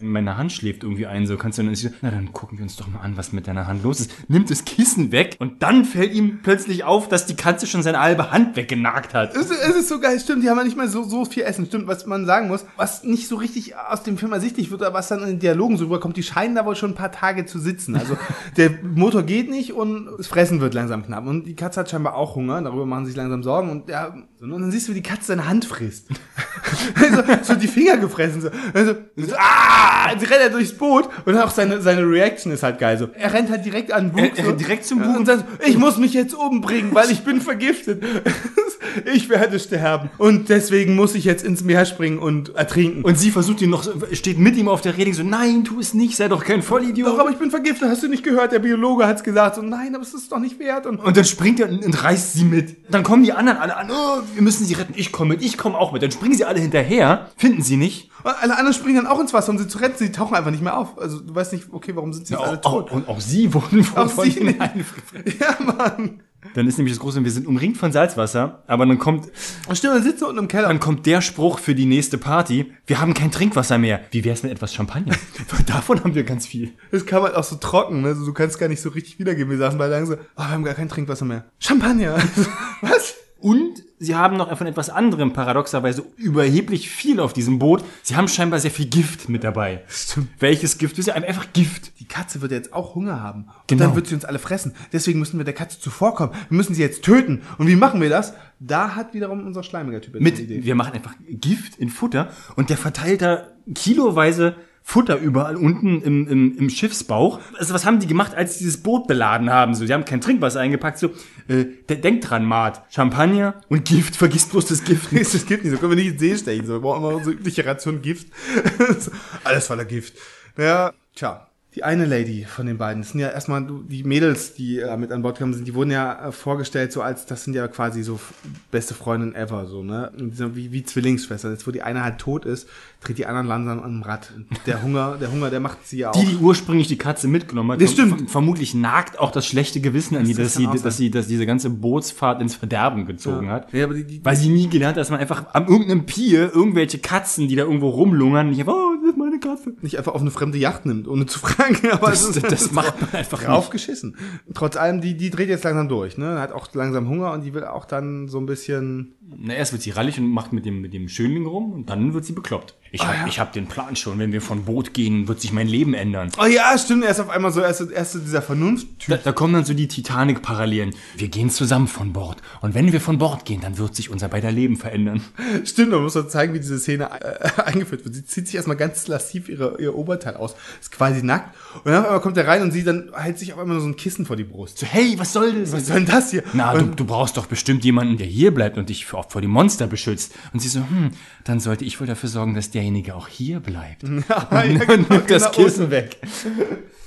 Meine Hand schläft irgendwie ein, so kannst du dann nicht, na dann gucken wir uns doch mal an, was mit deiner Hand los ist. Nimmt das Kissen weg und dann fällt ihm plötzlich auf, dass die Katze schon seine halbe Hand weggenagt hat. Es, ist- es ist so geil, stimmt, die haben ja nicht mal so, so viel Essen. Stimmt, was man sagen muss, was nicht so richtig aus dem Film ersichtlich wird, aber was dann in den Dialogen so rüberkommt, die scheinen da wohl schon ein paar Tage zu sitzen. Also der Motor geht nicht und das Fressen wird langsam knapp. Und die Katze hat scheinbar auch Hunger, darüber machen sie sich langsam Sorgen. Und, ja, und dann siehst du, wie die Katze seine Hand frisst. so, so die Finger gefressen. So, also, so, ah, rennt er durchs Boot und auch seine, seine Reaction ist halt geil. So, er rennt halt direkt an den Bug. Er- er so, direkt zum Bug. Und sagt, ich muss mich jetzt umbringen, weil ich bin vergiftet. ich werde sterben. Und deswegen muss ich jetzt ins Meer springen und ertrinken. Und sie versucht ihn noch, steht mit ihm auf der Reding so, nein, tu es nicht, sei doch kein Vollidiot. Doch, aber ich bin vergiftet, hast du nicht gehört? Der Biologe hat's gesagt. So, nein, aber es ist doch nicht wert. Und Und dann springt er und und reißt sie mit. Dann kommen die anderen alle an, oh, wir müssen sie retten, ich komme mit, ich komme auch mit. Dann springen sie alle hinterher, finden sie nicht. alle anderen springen dann auch ins Wasser, um sie zu retten. Sie tauchen einfach nicht mehr auf. Also du weißt nicht, okay, warum sind sie jetzt alle tot? auch, und auch sie wurden von, von sie nicht. Ja, Mann. Dann ist nämlich das große, wir sind umringt von Salzwasser, aber dann kommt, Stimmt, dann sitzt du unten im Keller. dann kommt der Spruch für die nächste Party. Wir haben kein Trinkwasser mehr. Wie wär's mit etwas Champagner? Davon haben wir ganz viel. Das kam halt auch so trocken, ne? Also, du kannst gar nicht so richtig wiedergeben. Wir saßen beide lang so, oh, wir haben gar kein Trinkwasser mehr. Champagner. Was? Und sie haben noch von etwas anderem paradoxerweise überheblich viel auf diesem Boot. Sie haben scheinbar sehr viel Gift mit dabei. Stimmt. Welches Gift? Das ist ja einfach Gift. Die Katze wird jetzt auch Hunger haben. Und Genau. dann wird sie uns alle fressen. Deswegen müssen wir der Katze zuvorkommen. Wir müssen sie jetzt töten. Und wie machen wir das? Da hat wiederum unser schleimiger Typ jetzt Mit, eine Idee. wir machen einfach Gift in Futter und der verteilt da kiloweise Futter überall unten im, im, im Schiffsbauch. Also was haben die gemacht, als sie dieses Boot beladen haben? So, sie haben kein Trinkwasser eingepackt. So, äh, de- denkt dran, Mart, Champagner und Gift. Vergiss bloß das Gift nicht. Das gibt nicht so. Können wir nicht in See stechen. So, wir brauchen immer unsere übliche Ration Gift. Alles voller Gift. Ja, tja. Die eine Lady von den beiden, das sind ja erstmal die Mädels, die äh, mit an Bord gekommen sind, die wurden ja äh, vorgestellt, so als, das sind ja quasi so beste Freundinnen ever, so, ne? Wie, wie Zwillingsschwestern. Jetzt, wo die eine halt tot ist, dreht die anderen langsam am Rad. Der Hunger, der Hunger, der macht sie ja auch. Die, die ursprünglich die Katze mitgenommen hat. Das stimmt. Ver- Vermutlich nagt auch das schlechte Gewissen an die, Das dass sie, dass sie, dass diese ganze Bootsfahrt ins Verderben gezogen hat. Ja, aber die, die, Weil sie nie gelernt hat, dass man einfach am irgendeinem Pier irgendwelche Katzen, die da irgendwo rumlungern, nicht einfach, oh, das Katze. Nicht einfach auf eine fremde Yacht nimmt, ohne zu fragen. Aber Das- ist, das macht man einfach drauf geschissen. Trotz allem, die, die dreht jetzt langsam durch, ne? Hat auch langsam Hunger und die will auch dann so ein bisschen. Na, erst wird sie rallig und macht mit dem, mit dem Schönling rum und dann wird sie bekloppt. Ich Ah, hab, ja. ich hab den Plan schon. Wenn wir von Boot gehen, wird sich mein Leben ändern. Oh ja, stimmt, er ist auf einmal so, er ist, er ist so dieser Vernunfttyp. Da, da kommen dann so die Titanic-Parallelen. Wir gehen zusammen von Bord. Und wenn wir von Bord gehen, dann wird sich unser beider Leben verändern. Stimmt, man muss so zeigen, wie diese Szene äh, eingeführt wird. Sie zieht sich erstmal ganz lassiv ihre, ihr Oberteil aus, ist quasi nackt. Und dann auf einmal kommt er rein und sie dann hält sich auf einmal so ein Kissen vor die Brust. So, hey, was soll das? Was soll denn das hier? Na, du, und, du brauchst doch bestimmt jemanden, der hier bleibt und dich vor, vor die Monster beschützt. Und sie so, hm, dann sollte ich wohl dafür sorgen, dass derjenige auch hier bleibt. ja, und genau, nimmt das genau, Kissen weg.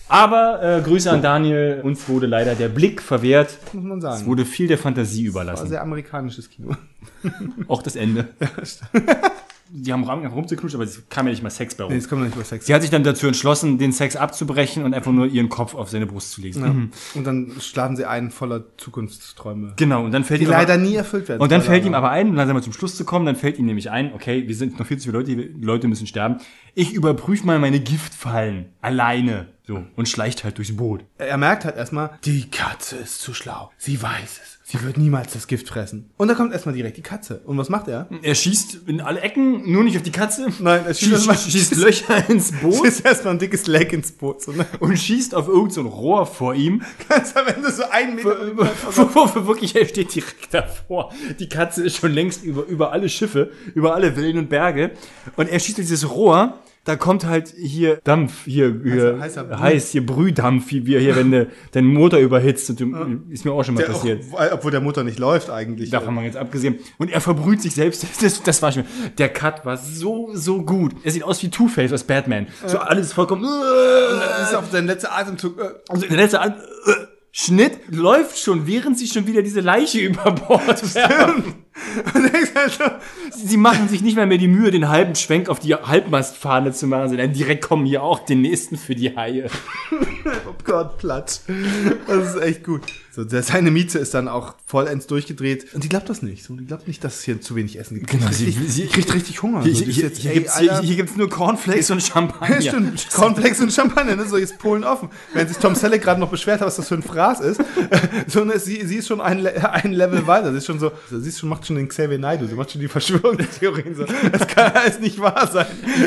Aber äh, Grüße an Daniel, uns wurde leider der Blick verwehrt. muss man Es sagen. wurde viel der Fantasie War überlassen. sehr amerikanisches Kino. Auch das Ende. Die haben rum, rumzuknutschen, aber es kam ja nicht mal Sex bei rum. Nee, jetzt kommen wir nicht über Sex. Sie hat sich dann dazu entschlossen, den Sex abzubrechen und einfach nur ihren Kopf auf seine Brust zu legen. Ja. Und dann schlafen sie ein voller Zukunftsträume. Genau, und dann fällt Die ihm aber- leider nie erfüllt werden. Und dann fällt ihm aber ein, langsam mal zum Schluss zu kommen, dann fällt ihm nämlich ein, okay, wir sind noch viel zu viele Leute, die Leute müssen sterben. Ich überprüfe mal meine Giftfallen alleine. So. Und schleicht halt durchs Boot. Er merkt halt erstmal, die Katze ist zu schlau. Sie weiß es. Sie wird niemals das Gift fressen. Und dann kommt erstmal direkt die Katze. Und was macht er? Er schießt in alle Ecken, nur nicht auf die Katze. Nein, er schießt schießt, schießt, schießt Löcher ins Boot ist erstmal ein dickes Leck ins Boot. So, ne? und schießt auf irgendein so ein Rohr vor ihm. Ganz am Ende so ein Meter. Wo, wo, wo wirklich, er steht direkt davor. Die Katze ist schon längst über, über alle Schiffe, über alle Villen und Berge. Und er schießt durch dieses Rohr. Da kommt halt hier Dampf, hier, hier heißer Brüh. heiß, hier Brühdampf, wie wir hier, wenn de, dein Motor überhitzt. Und du, ist mir auch schon mal Der auch, passiert. obwohl der Motor nicht läuft eigentlich. Davon mal jetzt abgesehen. Und er verbrüht sich selbst. Das, das war schon. Der Cut war so, so gut. Er sieht aus wie Two-Face aus Batman. So alles vollkommen. Das ist auf sein letzter Atemzug. Äh, Also der letzte An äh, Schnitt läuft schon, während sie schon wieder diese Leiche über Bord werfen. Sie machen sich nicht mal mehr die Mühe, den halben Schwenk auf die Halbmastfahne zu machen, sondern direkt kommen hier auch den nächsten für die Haie. oh Gott, platt. Das ist echt gut. So, seine Miete ist dann auch vollends durchgedreht. Und die glaubt das nicht. So, die glaubt nicht, dass es hier zu wenig Essen gibt. Genau, sie- richtig, sie- die kriegt richtig Hunger. Hier, so, hier, die ist hier, jetzt, hier, ey, gibt's, hier, Alter, hier gibt's nur Cornflakes und Champagner. Ja, stimmt. Cornflakes und Champagner, ne? so ist Polen offen. Während sich Tom Selleck gerade noch beschwert hat, was das für ein Fraß ist, so, ne, sie, sie ist schon ein, ein Level weiter. Sie ist schon so, sie ist schon, macht schon den Xavier Naidoo, sie macht schon die Verschwörungstheorien so. Das kann alles nicht wahr sein.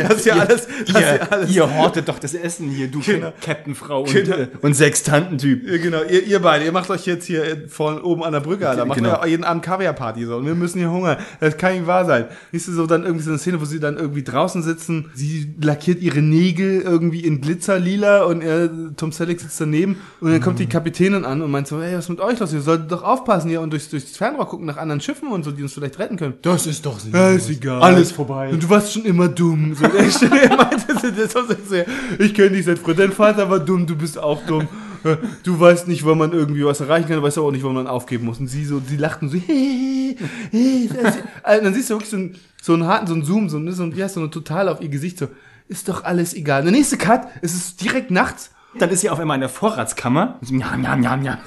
Das ist ja alles, das ist ja Ihr, alles. ihr hortet doch das Essen hier, du Genau. Captainfrau und, Genau. äh, und Sextantentyp. Genau, ihr, ihr beide, ihr macht euch jetzt hier vorne oben an der Brücke, da macht Genau. ihr jeden Abend Kaviarparty so und wir müssen hier hungern. Das kann nicht wahr sein. Siehst du so dann irgendwie so eine Szene, wo sie dann irgendwie draußen sitzen, sie lackiert ihre Nägel irgendwie in Glitzerlila und er, Tom Selleck sitzt daneben und dann kommt die Kapitänin an und meint so, hey, was ist mit euch los? Ihr solltet doch aufpassen hier und durchs, durchs Fernrohr gucken nach anderen Schiffen und so, die uns vielleicht retten können. Das ist doch Ja, ist egal. Alles vorbei. Und du warst schon immer dumm. So, so, ja, ich kenne dich seit früher. Dein Vater war dumm, du bist auch dumm. Du weißt nicht, wann man irgendwie was erreichen kann, du weißt aber auch nicht, wann man aufgeben muss. Und sie so, sie lachten so, hey, hey, hey. Also, dann siehst du wirklich so einen, so einen harten, so einen Zoom, so, ne, so, ein- heißt so eine total auf ihr Gesicht, so, ist doch alles egal. Der nächste Cut, es ist direkt nachts Dann ist sie auf einmal in der Vorratskammer. Und, njam, njam, njam, njam.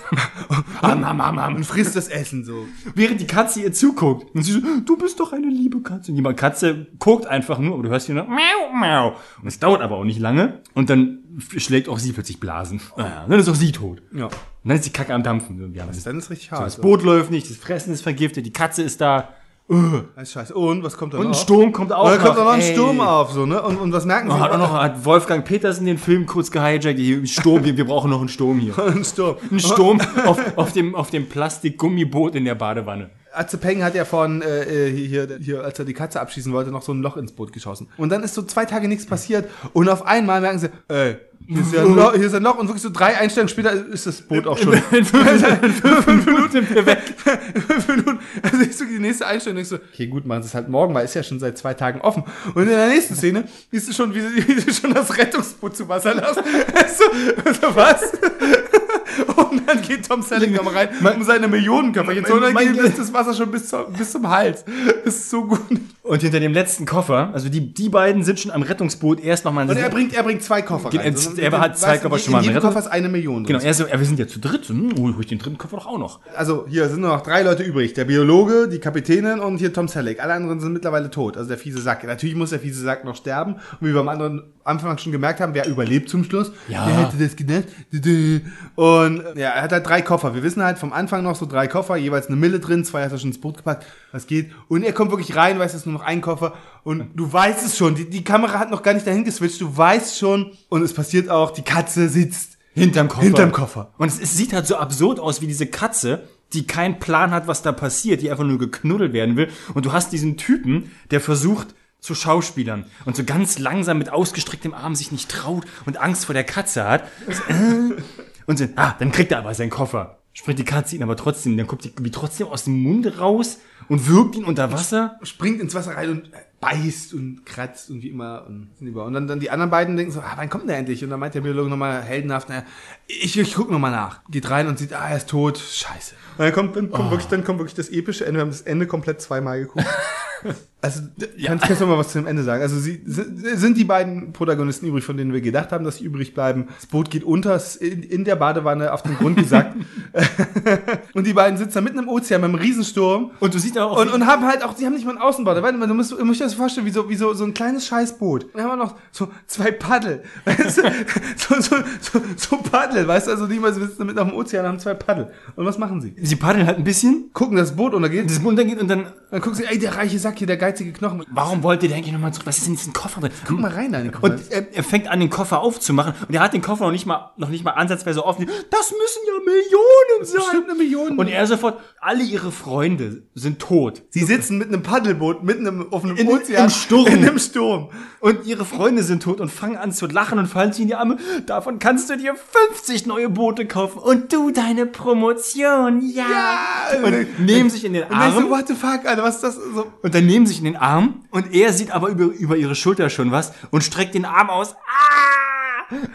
Am, am, am, am. und frisst das Essen so. Während die Katze ihr zuguckt. Und sie so, du bist doch eine liebe Katze. Und die Katze guckt einfach nur, aber du hörst hier nur miau, miau. Und es dauert aber auch nicht lange. Und dann schlägt auch sie plötzlich Blasen. Ah, dann ist auch sie tot. Ja. Und dann ist die Kacke am Dampfen. So, Ja, das, ist, Dann ist richtig hart. das Boot läuft nicht, das Fressen ist vergiftet, die Katze ist da. Das ist scheiße. Und was kommt dann Und ein noch? Sturm kommt auch dann kommt noch. auch noch ein. Sturm auf, so, ne? Und, und was merken sie? Hat auch noch hat Wolfgang Petersen den Film kurz gehijackt. Hier, Sturm, wir, wir brauchen noch einen Sturm hier. ein Sturm. Ein Sturm auf, auf dem, auf dem Plastikgummiboot in der Badewanne. Atze Peng hat ja vorhin, äh, hier, hier, als er die Katze abschießen wollte, noch so ein Loch ins Boot geschossen. Und dann ist so zwei Tage nichts passiert und auf einmal merken sie, ey, hier ist, ja ein Loch, hier ist ein Loch und wirklich so drei Einstellungen später ist das Boot auch schon. In fünf Minuten weg. fünf Minuten. Also ich so die nächste Einstellung denkst so, okay, gut, machen sie es halt morgen, weil es ja schon seit zwei Tagen offen. Und in der nächsten Szene siehst du schon, wie sie, wie sie schon das Rettungsboot zu Wasser lassen. so, so was? Und dann geht Tom Selleck mal rein, um seine Millionenköpferchen zu holen. Und dann geht das Wasser schon bis, zum- bis zum Hals. Ist so gut. Und hinter dem letzten Koffer, also die, die beiden sind schon am Rettungsboot erst nochmal... Und er bringt, er bringt zwei Koffer Genau, rein. er- So, er hat zwei Koffer schon mal In jedem mit. Koffer ist eine Million. drin. Genau, er so, ja, wir sind ja zu dritt. Hm, hol ich den dritten Koffer doch auch noch. Also hier sind nur noch drei Leute übrig. Der Biologe, die Kapitänin und hier Tom Selleck. Alle anderen sind mittlerweile tot. Also der fiese Sack. Natürlich muss der fiese Sack noch sterben. Und wie wir am anderen Anfang schon gemerkt haben, wer überlebt zum Schluss. Ja. Wer hätte das gedacht? Und ja, er hat halt drei Koffer. Wir wissen halt vom Anfang noch so drei Koffer, jeweils eine Mille drin, zwei hat er schon ins Boot gepackt. Was geht? Und er kommt wirklich rein, weiß, es ist nur noch ein Koffer. Und du weißt es schon. Die, die Kamera hat noch gar nicht dahin geswitcht. Du weißt schon. Und es passiert auch, die Katze sitzt Hinterm Koffer. Hinterm Koffer. Und es, es sieht halt so absurd aus wie diese Katze, die keinen Plan hat, was da passiert, die einfach nur geknuddelt werden will. Und du hast diesen Typen, der versucht zu Schauspielern und so ganz langsam mit ausgestrecktem Arm sich nicht traut und Angst vor der Katze hat. Und so, ah, dann kriegt er aber seinen Koffer. Springt die Katze ihn aber trotzdem, dann kommt die wie trotzdem aus dem Mund raus und wirkt ihn unter Wasser. springt ins Wasser rein und beißt und kratzt und wie immer und. Und dann, dann die anderen beiden denken so, ah, wann kommt der endlich? Und dann meint der Biologe nochmal heldenhaft, naja, ich, ich guck nochmal nach. Geht rein und sieht, ah, er ist tot, scheiße. Und dann kommt, dann kommt wirklich, dann kommt wirklich das epische Ende. Wir haben das Ende komplett zweimal geguckt. Also, kannst, kannst du mal was zu dem Ende sagen? Also, sie sind die beiden Protagonisten übrig, von denen wir gedacht haben, dass sie übrig bleiben. Das Boot geht unter, in, in der Badewanne auf den Grund gesackt. und die beiden sitzen da mitten im Ozean beim Riesensturm. Und du siehst auch, Und, und haben halt auch, die haben nicht mal einen Außenbord. Warte mal, du musst, du musst dir das vorstellen, wie so, wie so, so ein kleines Scheißboot. Dann haben wir noch so zwei Paddel. Weißt du? so, so, so, so Paddel, weißt du? Also die mal sitzen mit auf dem Ozean und haben zwei Paddel. Und was machen sie? sie paddeln halt ein bisschen, Gucken, dass das Boot untergeht. das Boot untergeht und dann, Dann gucken sie, ey, der reiche Sack hier, der geizige Knochen. warum wollt ihr denn eigentlich nochmal zurück? Was ist denn in diesem Koffer drin? Guck mal rein da in den Kopf. Und er, er fängt an, den Koffer aufzumachen und er hat den Koffer noch nicht mal, noch nicht mal ansatzweise offen. Das müssen ja Millionen sein. Bestimmt eine Million. Und er sofort, alle ihre Freunde sind tot. sie sitzen mit einem Paddelboot mitten im offenen In- Ozean. im Sturm. In einem Sturm. Und ihre Freunde sind tot und fangen an zu lachen und fallen sich in die Arme. Davon kannst du dir 50 neue Boote kaufen. Und du deine Promotion, ja. Ja. Und nehmen sich in den Und dann so, Arm. what the fuck, Alter, was ist das? So, Und dann nehmen sich in den Arm. Und er sieht aber über, über ihre Schulter schon was und streckt den Arm aus. Ah!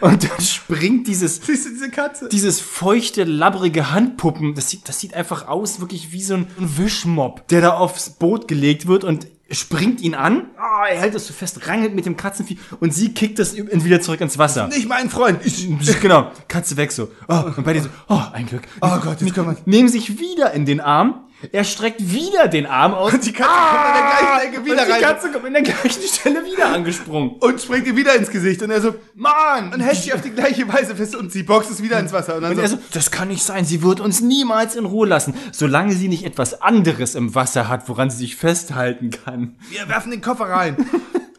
Und dann springt dieses, diese Katze? dieses feuchte, labbrige Handpuppen, das sieht, das sieht einfach aus, wirklich wie so ein Wischmob, der da aufs Boot gelegt wird und springt ihn an. Ah, er hält es so fest, rangelt mit dem Katzenvieh und sie kickt es wieder zurück ins Wasser. Nicht mein Freund. Ich, genau, Katze weg so. Oh, und bei dir so, oh, ein Glück. Oh Gott, jetzt können wir. Nehmen sich wieder in den Arm. Er streckt wieder den Arm aus. Und die Katze kommt an der gleichen Ecke wieder und die rein. Katze kommt in der gleichen Stelle wieder angesprungen. und springt ihr wieder ins Gesicht und er so, Mann! Und hält sie auf die gleiche Weise fest und sie boxt es wieder ins Wasser. Und dann Und so, er so, das kann nicht sein, sie wird uns niemals in Ruhe lassen, solange sie nicht etwas anderes im Wasser hat, woran sie sich festhalten kann. wir werfen den Koffer rein.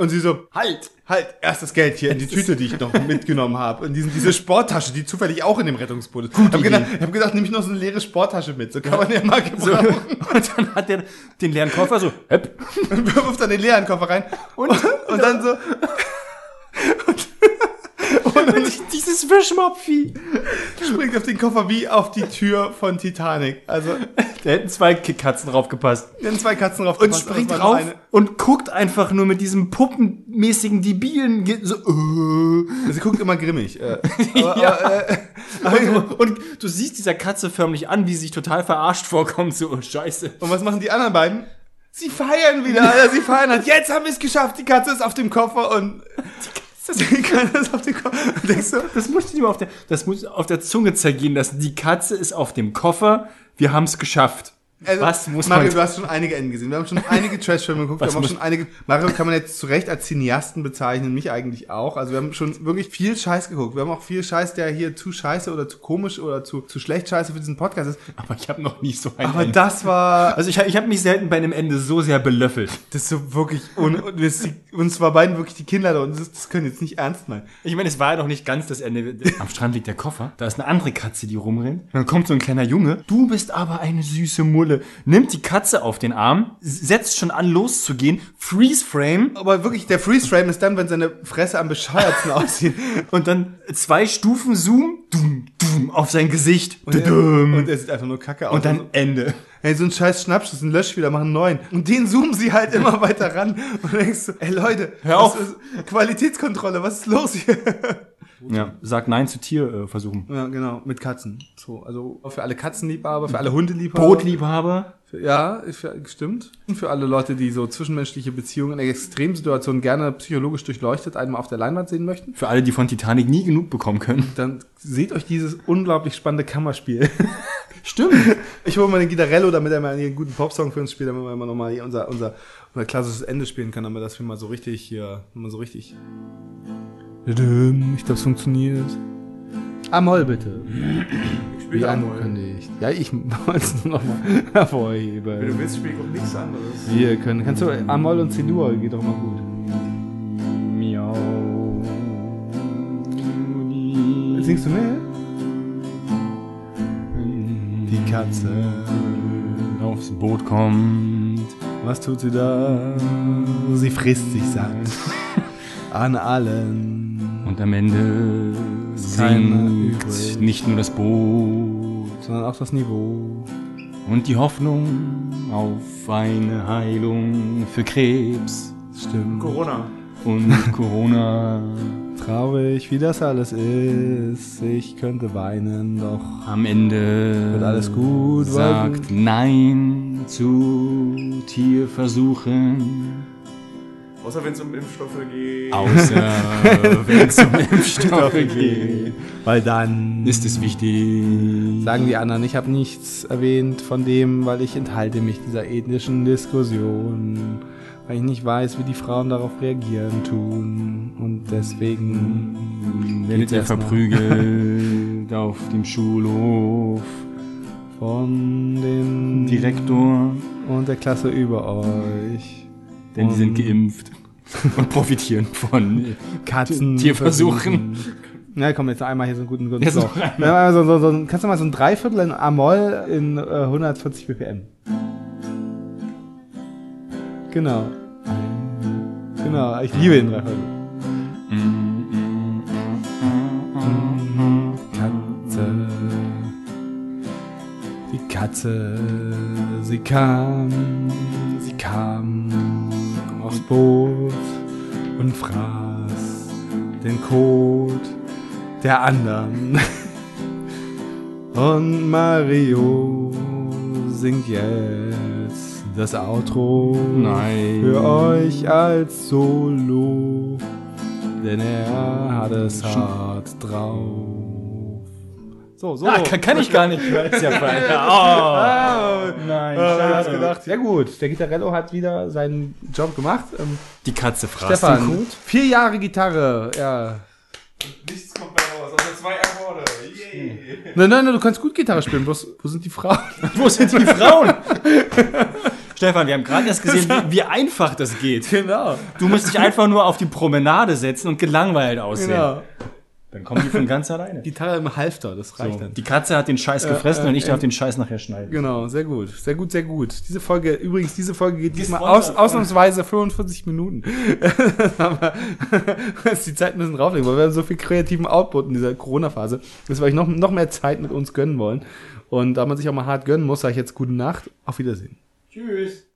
Und sie so, Halt! halt, erst das Geld hier in die Tüte, die ich noch mitgenommen habe. Und diesen, diese Sporttasche, die zufällig auch in dem Rettungsboot ist. Ich habe gedacht, ich hab gedacht, nehme ich noch so eine leere Sporttasche mit. So kann man ja mal So, gebrauchen. und dann hat er den leeren Koffer so, hepp, Und wirft dann den leeren Koffer rein. Und, und dann so, und dieses Wischmopfi. springt auf den Koffer wie auf die Tür von Titanic. Also, Da hätten zwei Katzen draufgepasst. da sind zwei Katzen drauf Und springt eine. und guckt einfach nur mit diesem puppenmäßigen, debilen, so, äh. Sie guckt immer grimmig. Äh, aber, Ja. aber, äh, und, und du siehst dieser Katze förmlich an, wie sie sich total verarscht vorkommt, so, oh, scheiße. Und was machen die anderen beiden? Sie feiern wieder, Alter. Sie feiern halt. Jetzt haben wir es geschafft. Die Katze ist auf dem Koffer und Katze ist auf dem Koffer. Denkst du, Das dir mal auf der, das muss auf der Zunge zergehen lassen. Die Katze ist auf dem Koffer. Wir haben es geschafft. Also, Was muss Mario, man- du hast schon einige Enden gesehen. Wir haben schon einige Trash-Filme geguckt. Wir haben auch schon einige. Mario kann man jetzt zu Recht als Cineasten bezeichnen, mich eigentlich auch. Also wir haben schon wirklich viel Scheiß geguckt. Wir haben auch viel Scheiß, der hier zu scheiße oder zu komisch oder zu, zu schlecht scheiße für diesen Podcast ist. Aber ich habe noch nie so ein Aber Ende. das war Also ich, ich habe mich selten bei einem Ende so sehr belöffelt. das ist so wirklich un, uns war beiden wirklich die Kinder da und das, das können jetzt nicht ernst meinen. Ich meine, es war ja noch nicht ganz das Ende. Am Strand liegt der Koffer. Da ist eine andere Katze, die rumrennt. Dann kommt so ein kleiner Junge. Du bist aber eine süße Mulle. Nimmt die Katze auf den Arm, setzt schon an, loszugehen. Freeze Frame. Aber wirklich, der Freeze-Frame ist dann, wenn seine Fresse am bescheuertsten aussieht. Und dann zwei Stufen Zoom. Dum, dum, auf sein Gesicht. Und er, und er sieht einfach nur kacke aus. Und dann Ende. Hey, so ein scheiß Schnappschuss, ein Löschspieler machen einen neuen. Und den zoomen sie halt immer weiter ran. Und du denkst so, ey Leute, Hör auf. ist- Qualitätskontrolle, was ist los hier? Ja, sag Nein zu Tierversuchen. Ja, genau, mit Katzen. So, also für alle Katzenliebhaber, für alle Hundeliebhaber. Bootliebhaber. Ja, für, stimmt. Und für alle Leute, die so zwischenmenschliche Beziehungen in Extremsituationen gerne psychologisch durchleuchtet einmal auf der Leinwand sehen möchten. Für alle, die von Titanic nie genug bekommen können. Dann seht euch dieses unglaublich spannende Kammerspiel. Stimmt. Ich hole mal den Gitarello, damit er mal einen guten Popsong für uns spielt, damit wir mal nochmal unser, unser, unser klassisches Ende spielen kann, damit das wir mal so richtig hier, mal so richtig. Ich glaube, es funktioniert. Amol bitte. Ich Wie spiele Amol. angekündigt. Ja, ich wollte es nochmal hervorheben. Wenn du willst, spiele ich auch nichts anderes. Wir können. Kannst du Amol und C-Dur geht doch mal gut. Miau. Singst du mit? Die Katze. aufs Boot kommt. Was tut sie da? Sie frisst sich satt. An allen. Und am Ende sinkt nicht nur das Boot Sondern auch das Niveau. und die Hoffnung auf eine Heilung für Krebs Stimmt. Corona. und Corona. Traurig, wie das alles ist. Ich könnte weinen, doch Am Ende Wird alles gut, sagt Nein zu Tierversuchen. Außer wenn es um Impfstoffe geht. Außer wenn es um Impfstoffe geht, Weil dann ist es wichtig. sagen die anderen, ich habe nichts erwähnt von dem, weil ich enthalte mich dieser ethnischen Diskussion. Weil ich nicht weiß, wie die Frauen darauf reagieren tun. Und deswegen werdet ihr verprügelt auf dem Schulhof. von den Direktor, und der Klasse über euch. Denn die sind geimpft und profitieren von Katzen. Tierversuchen. Na komm, jetzt einmal hier so einen guten, noch einmal. Ja, so, so, so, kannst du mal so ein Dreiviertel in Amol in äh, 140 BPM. Genau. Genau, ich liebe den Dreiviertel. Katze. Die Katze, sie kam, sie kam aufs Boot und fraß den Kot der anderen. Und Mario singt jetzt das Outro Nein. für euch als Solo, denn er hat es hart drauf. So, so. Ah, kann, kann ich gar nicht. weil es ja falsch. Oh, nein, Ah, ich hab's schade. gedacht. Ja gut, der Gitarello hat wieder seinen Job gemacht. Ähm, Die Katze den Stefan, Kot. vier Jahre Gitarre, ja. Nichts kommt bei raus, außer zwei Akkorde. Yay. Nein, nein, nein, du kannst gut Gitarre spielen, bloß, wo sind die Frauen? Wo sind die Frauen? Stefan, wir haben gerade erst gesehen, wie, wie einfach das geht. Genau. Du musst dich einfach nur auf die Promenade setzen und gelangweilt aussehen. Genau. Dann kommen die von ganz alleine. Gitarre im Halfter, das reicht So, dann. die Katze hat den Scheiß gefressen äh, und ich äh, darf den Scheiß nachher schneiden. Genau, sehr gut. Sehr gut, sehr gut. Diese Folge, übrigens, diese Folge geht diesmal aus, ausnahmsweise 45 Minuten. Aber die Zeit bisschen drauflegen, weil wir haben so viel kreativen Output in dieser Corona-Phase, dass wir euch noch, noch mehr Zeit mit uns gönnen wollen. Und da man sich auch mal hart gönnen muss, sage ich jetzt gute Nacht. Auf Wiedersehen. Tschüss.